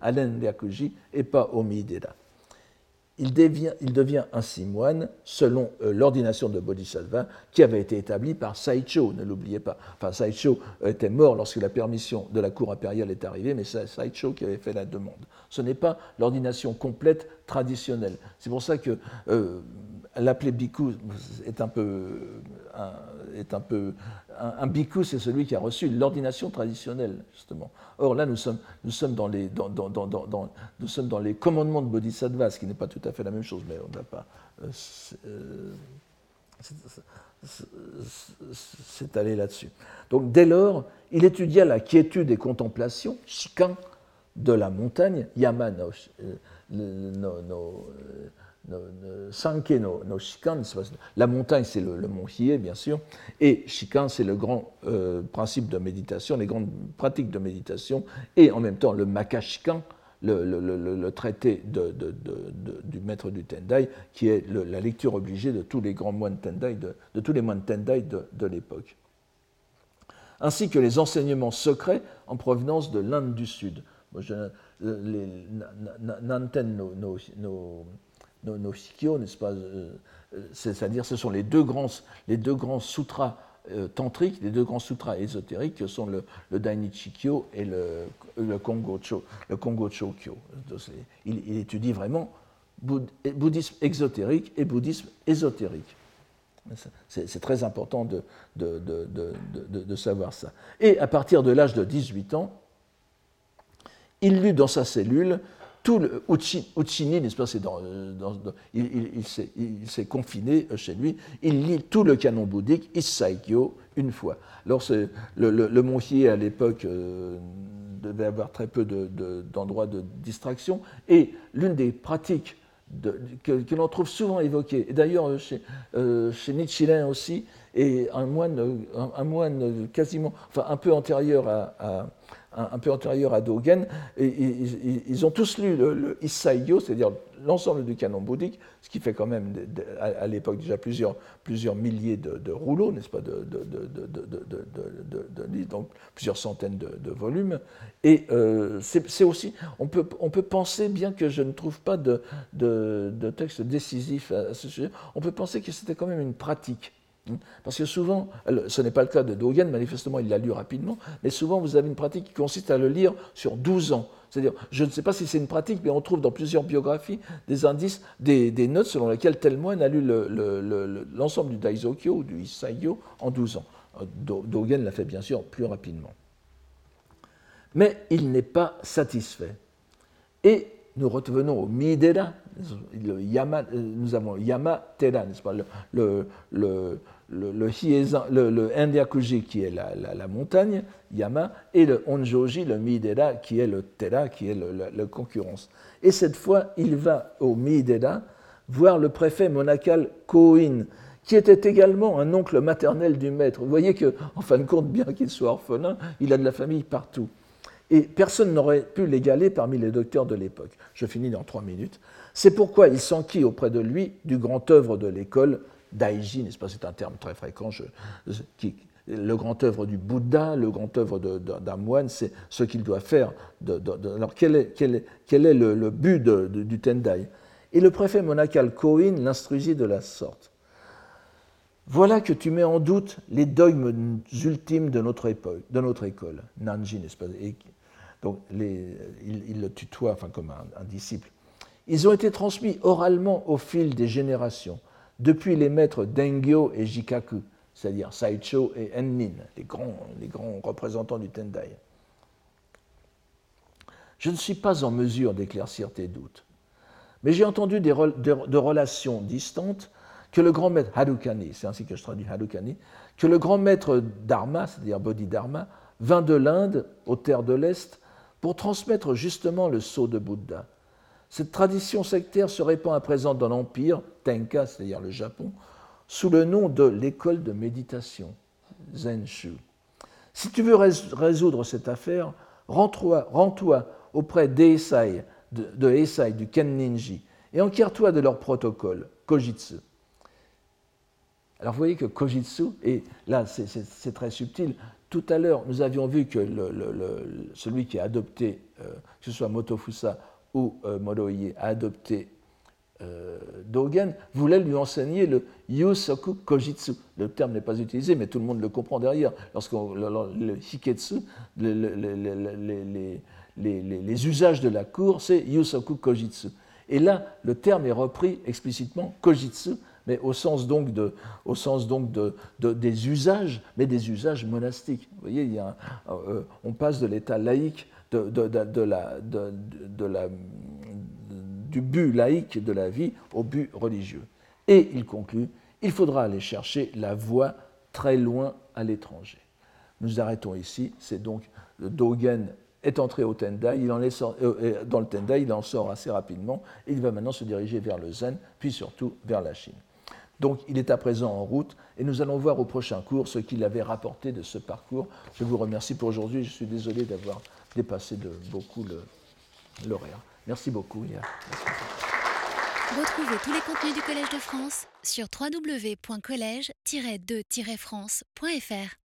à Len Ryakuji, et pas au Miidera il devient, ainsi moine selon euh, l'ordination de Bodhisattva qui avait été établie par Saicho, ne l'oubliez pas. Enfin, Saicho était mort lorsque la permission de la cour impériale est arrivée, mais c'est Saicho qui avait fait la demande. Ce n'est pas l'ordination complète traditionnelle. C'est pour ça que euh, l'appeler bhikkhu est un peu, un, est un peu, un, bhikkhu, c'est celui qui a reçu l'ordination traditionnelle justement. Or là, nous sommes, dans les, commandements de Bodhisattva, ce qui n'est pas tout à fait la même chose, mais on n'a pas. Euh, c'est allé là-dessus. Donc dès lors, il étudia la quiétude et contemplation, shikan, de la montagne, yamano, euh, no, no, Sanke no, Shikan, la montagne c'est le, mont Hiei bien sûr, et Shikan c'est le grand euh, principe de méditation, les grandes pratiques de méditation, et en même temps le Makashikan, le, le, traité du maître du Tendai, qui est la lecture obligée de tous les grands moines Tendai, de, tous les moines Tendai de, l'époque, ainsi que les enseignements secrets en provenance de l'Inde du Sud. les, Nanten no nos, nos n'est-ce pas euh, euh, C'est-à-dire, ce sont les deux grands, les deux grands sutras euh, tantriques, les deux grands sutras ésotériques que sont le, le Dainichikyo et le, Kongocho, le Kongo Chokyo. Il, étudie vraiment bouddhisme exotérique et bouddhisme ésotérique. C'est très important de, de, savoir ça. Et à partir de l'âge de 18 ans, il lut dans sa cellule tout le Uchini, n'est-ce pas, dans, il, s'est confiné chez lui, il lit tout le canon bouddhique, Issaikyo, une fois. Alors le, le, à l'époque euh, devait avoir très peu d'endroits de, distraction, et l'une des pratiques que, l'on trouve souvent évoquées, et d'ailleurs chez, euh, Nichiren aussi, et un moine, un, moine quasiment, enfin un peu antérieur à un, peu antérieur à Dogen, et, ils, ont tous lu le, le c'est-à-dire l'ensemble du canon bouddhique, ce qui fait quand même à, l'époque déjà plusieurs, plusieurs milliers de, rouleaux, n'est-ce pas, de, livres, donc plusieurs centaines de, volumes. Et euh, c'est aussi, on peut, on peut penser, bien que je ne trouve pas de, texte décisif à ce sujet, on peut penser que c'était quand même une pratique parce que souvent, ce n'est pas le cas de Dogen, manifestement il l'a lu rapidement, mais souvent vous avez une pratique qui consiste à le lire sur 12 ans. C'est-à-dire, je ne sais pas si c'est une pratique, mais on trouve dans plusieurs biographies des indices, des, notes selon lesquelles tel moine a lu l'ensemble du Daizokyo ou du Issaigyo en 12 ans. Euh, Dogen l'a fait bien sûr plus rapidement. Mais il n'est pas satisfait. Et nous revenons au Midera, le Yama, euh, nous avons Yama n'est-ce pas, le, le, le, le, le, qui est la, montagne, Yama, et le Onjoji, le Midera, qui est le Tera, qui est la, concurrence. Et cette fois, il va au Midera voir le préfet monacal Koin, qui était également un oncle maternel du maître. Vous voyez que, en fin de compte, bien qu'il soit orphelin, il a de la famille partout. Et personne n'aurait pu l'égaler parmi les docteurs de l'époque. Je finis dans trois minutes. C'est pourquoi il s'enquit auprès de lui du grand œuvre de l'école, Daiji, n'est-ce pas C'est un terme très fréquent. le grand œuvre du Bouddha, le grand œuvre d'un moine, c'est ce qu'il doit faire. alors, quel est, le, but du Tendai? Et le préfet monacal Koin l'instruisit de la sorte. Voilà que tu mets en doute les dogmes ultimes de notre, époque, de notre école, Nanji, n'est-ce pas Donc, il, le tutoie enfin, comme un disciple. Ils ont été transmis oralement au fil des générations, depuis les maîtres Dengyo et Jikaku, c'est-à-dire Saicho et Ennin, les grands, représentants du Tendai. Je ne suis pas en mesure d'éclaircir tes doutes, mais j'ai entendu des de, relations distantes que le grand maître Hadukani, c'est ainsi que je traduis Hadukani, que le grand maître Dharma, c'est-à-dire Bodhidharma, vint de l'Inde aux terres de l'Est pour transmettre justement le sceau de Bouddha cette tradition sectaire se répand à présent dans l'Empire, Tenka, c'est-à-dire le Japon, sous le nom de l'école de méditation, Zenshu. Si tu veux résoudre cette affaire, rends-toi auprès d'Eisai, de, de du Kenninji, et enquiers-toi de leur protocole, Kojitsu. Alors vous voyez que Kojitsu, et là c'est très subtil, tout à l'heure nous avions vu que celui qui a adopté, euh, que ce soit Motofusa où euh, a adopté euh, Dogen, voulait lui enseigner le Yusoku Kojitsu. Le terme n'est pas utilisé, mais tout le monde le comprend derrière. Lorsqu'on le, Hiketsu, les, usages de la cour, c'est Yusoku Kojitsu. Et là, le terme est repris explicitement Kojitsu, mais au sens donc, de, au sens donc de, des usages, mais des usages monastiques. Vous voyez, euh, on passe de l'état laïque du but laïque de la vie au but religieux. Et il conclut, il faudra aller chercher la voie très loin à l'étranger. Nous arrêtons ici, c'est donc Dogen est entré au Tendai, il en euh, euh, dans le Tendai, il en sort assez rapidement, et il va maintenant se diriger vers le Zen, puis surtout vers la Chine. Donc il est à présent en route, et nous allons voir au prochain cours ce qu'il avait rapporté de ce parcours. Je vous remercie pour aujourd'hui, je suis désolé d'avoir dépasser de beaucoup l'horaire. Merci beaucoup. Retrouvez tous les contenus du Collège de France sur www.colège-2-france.fr.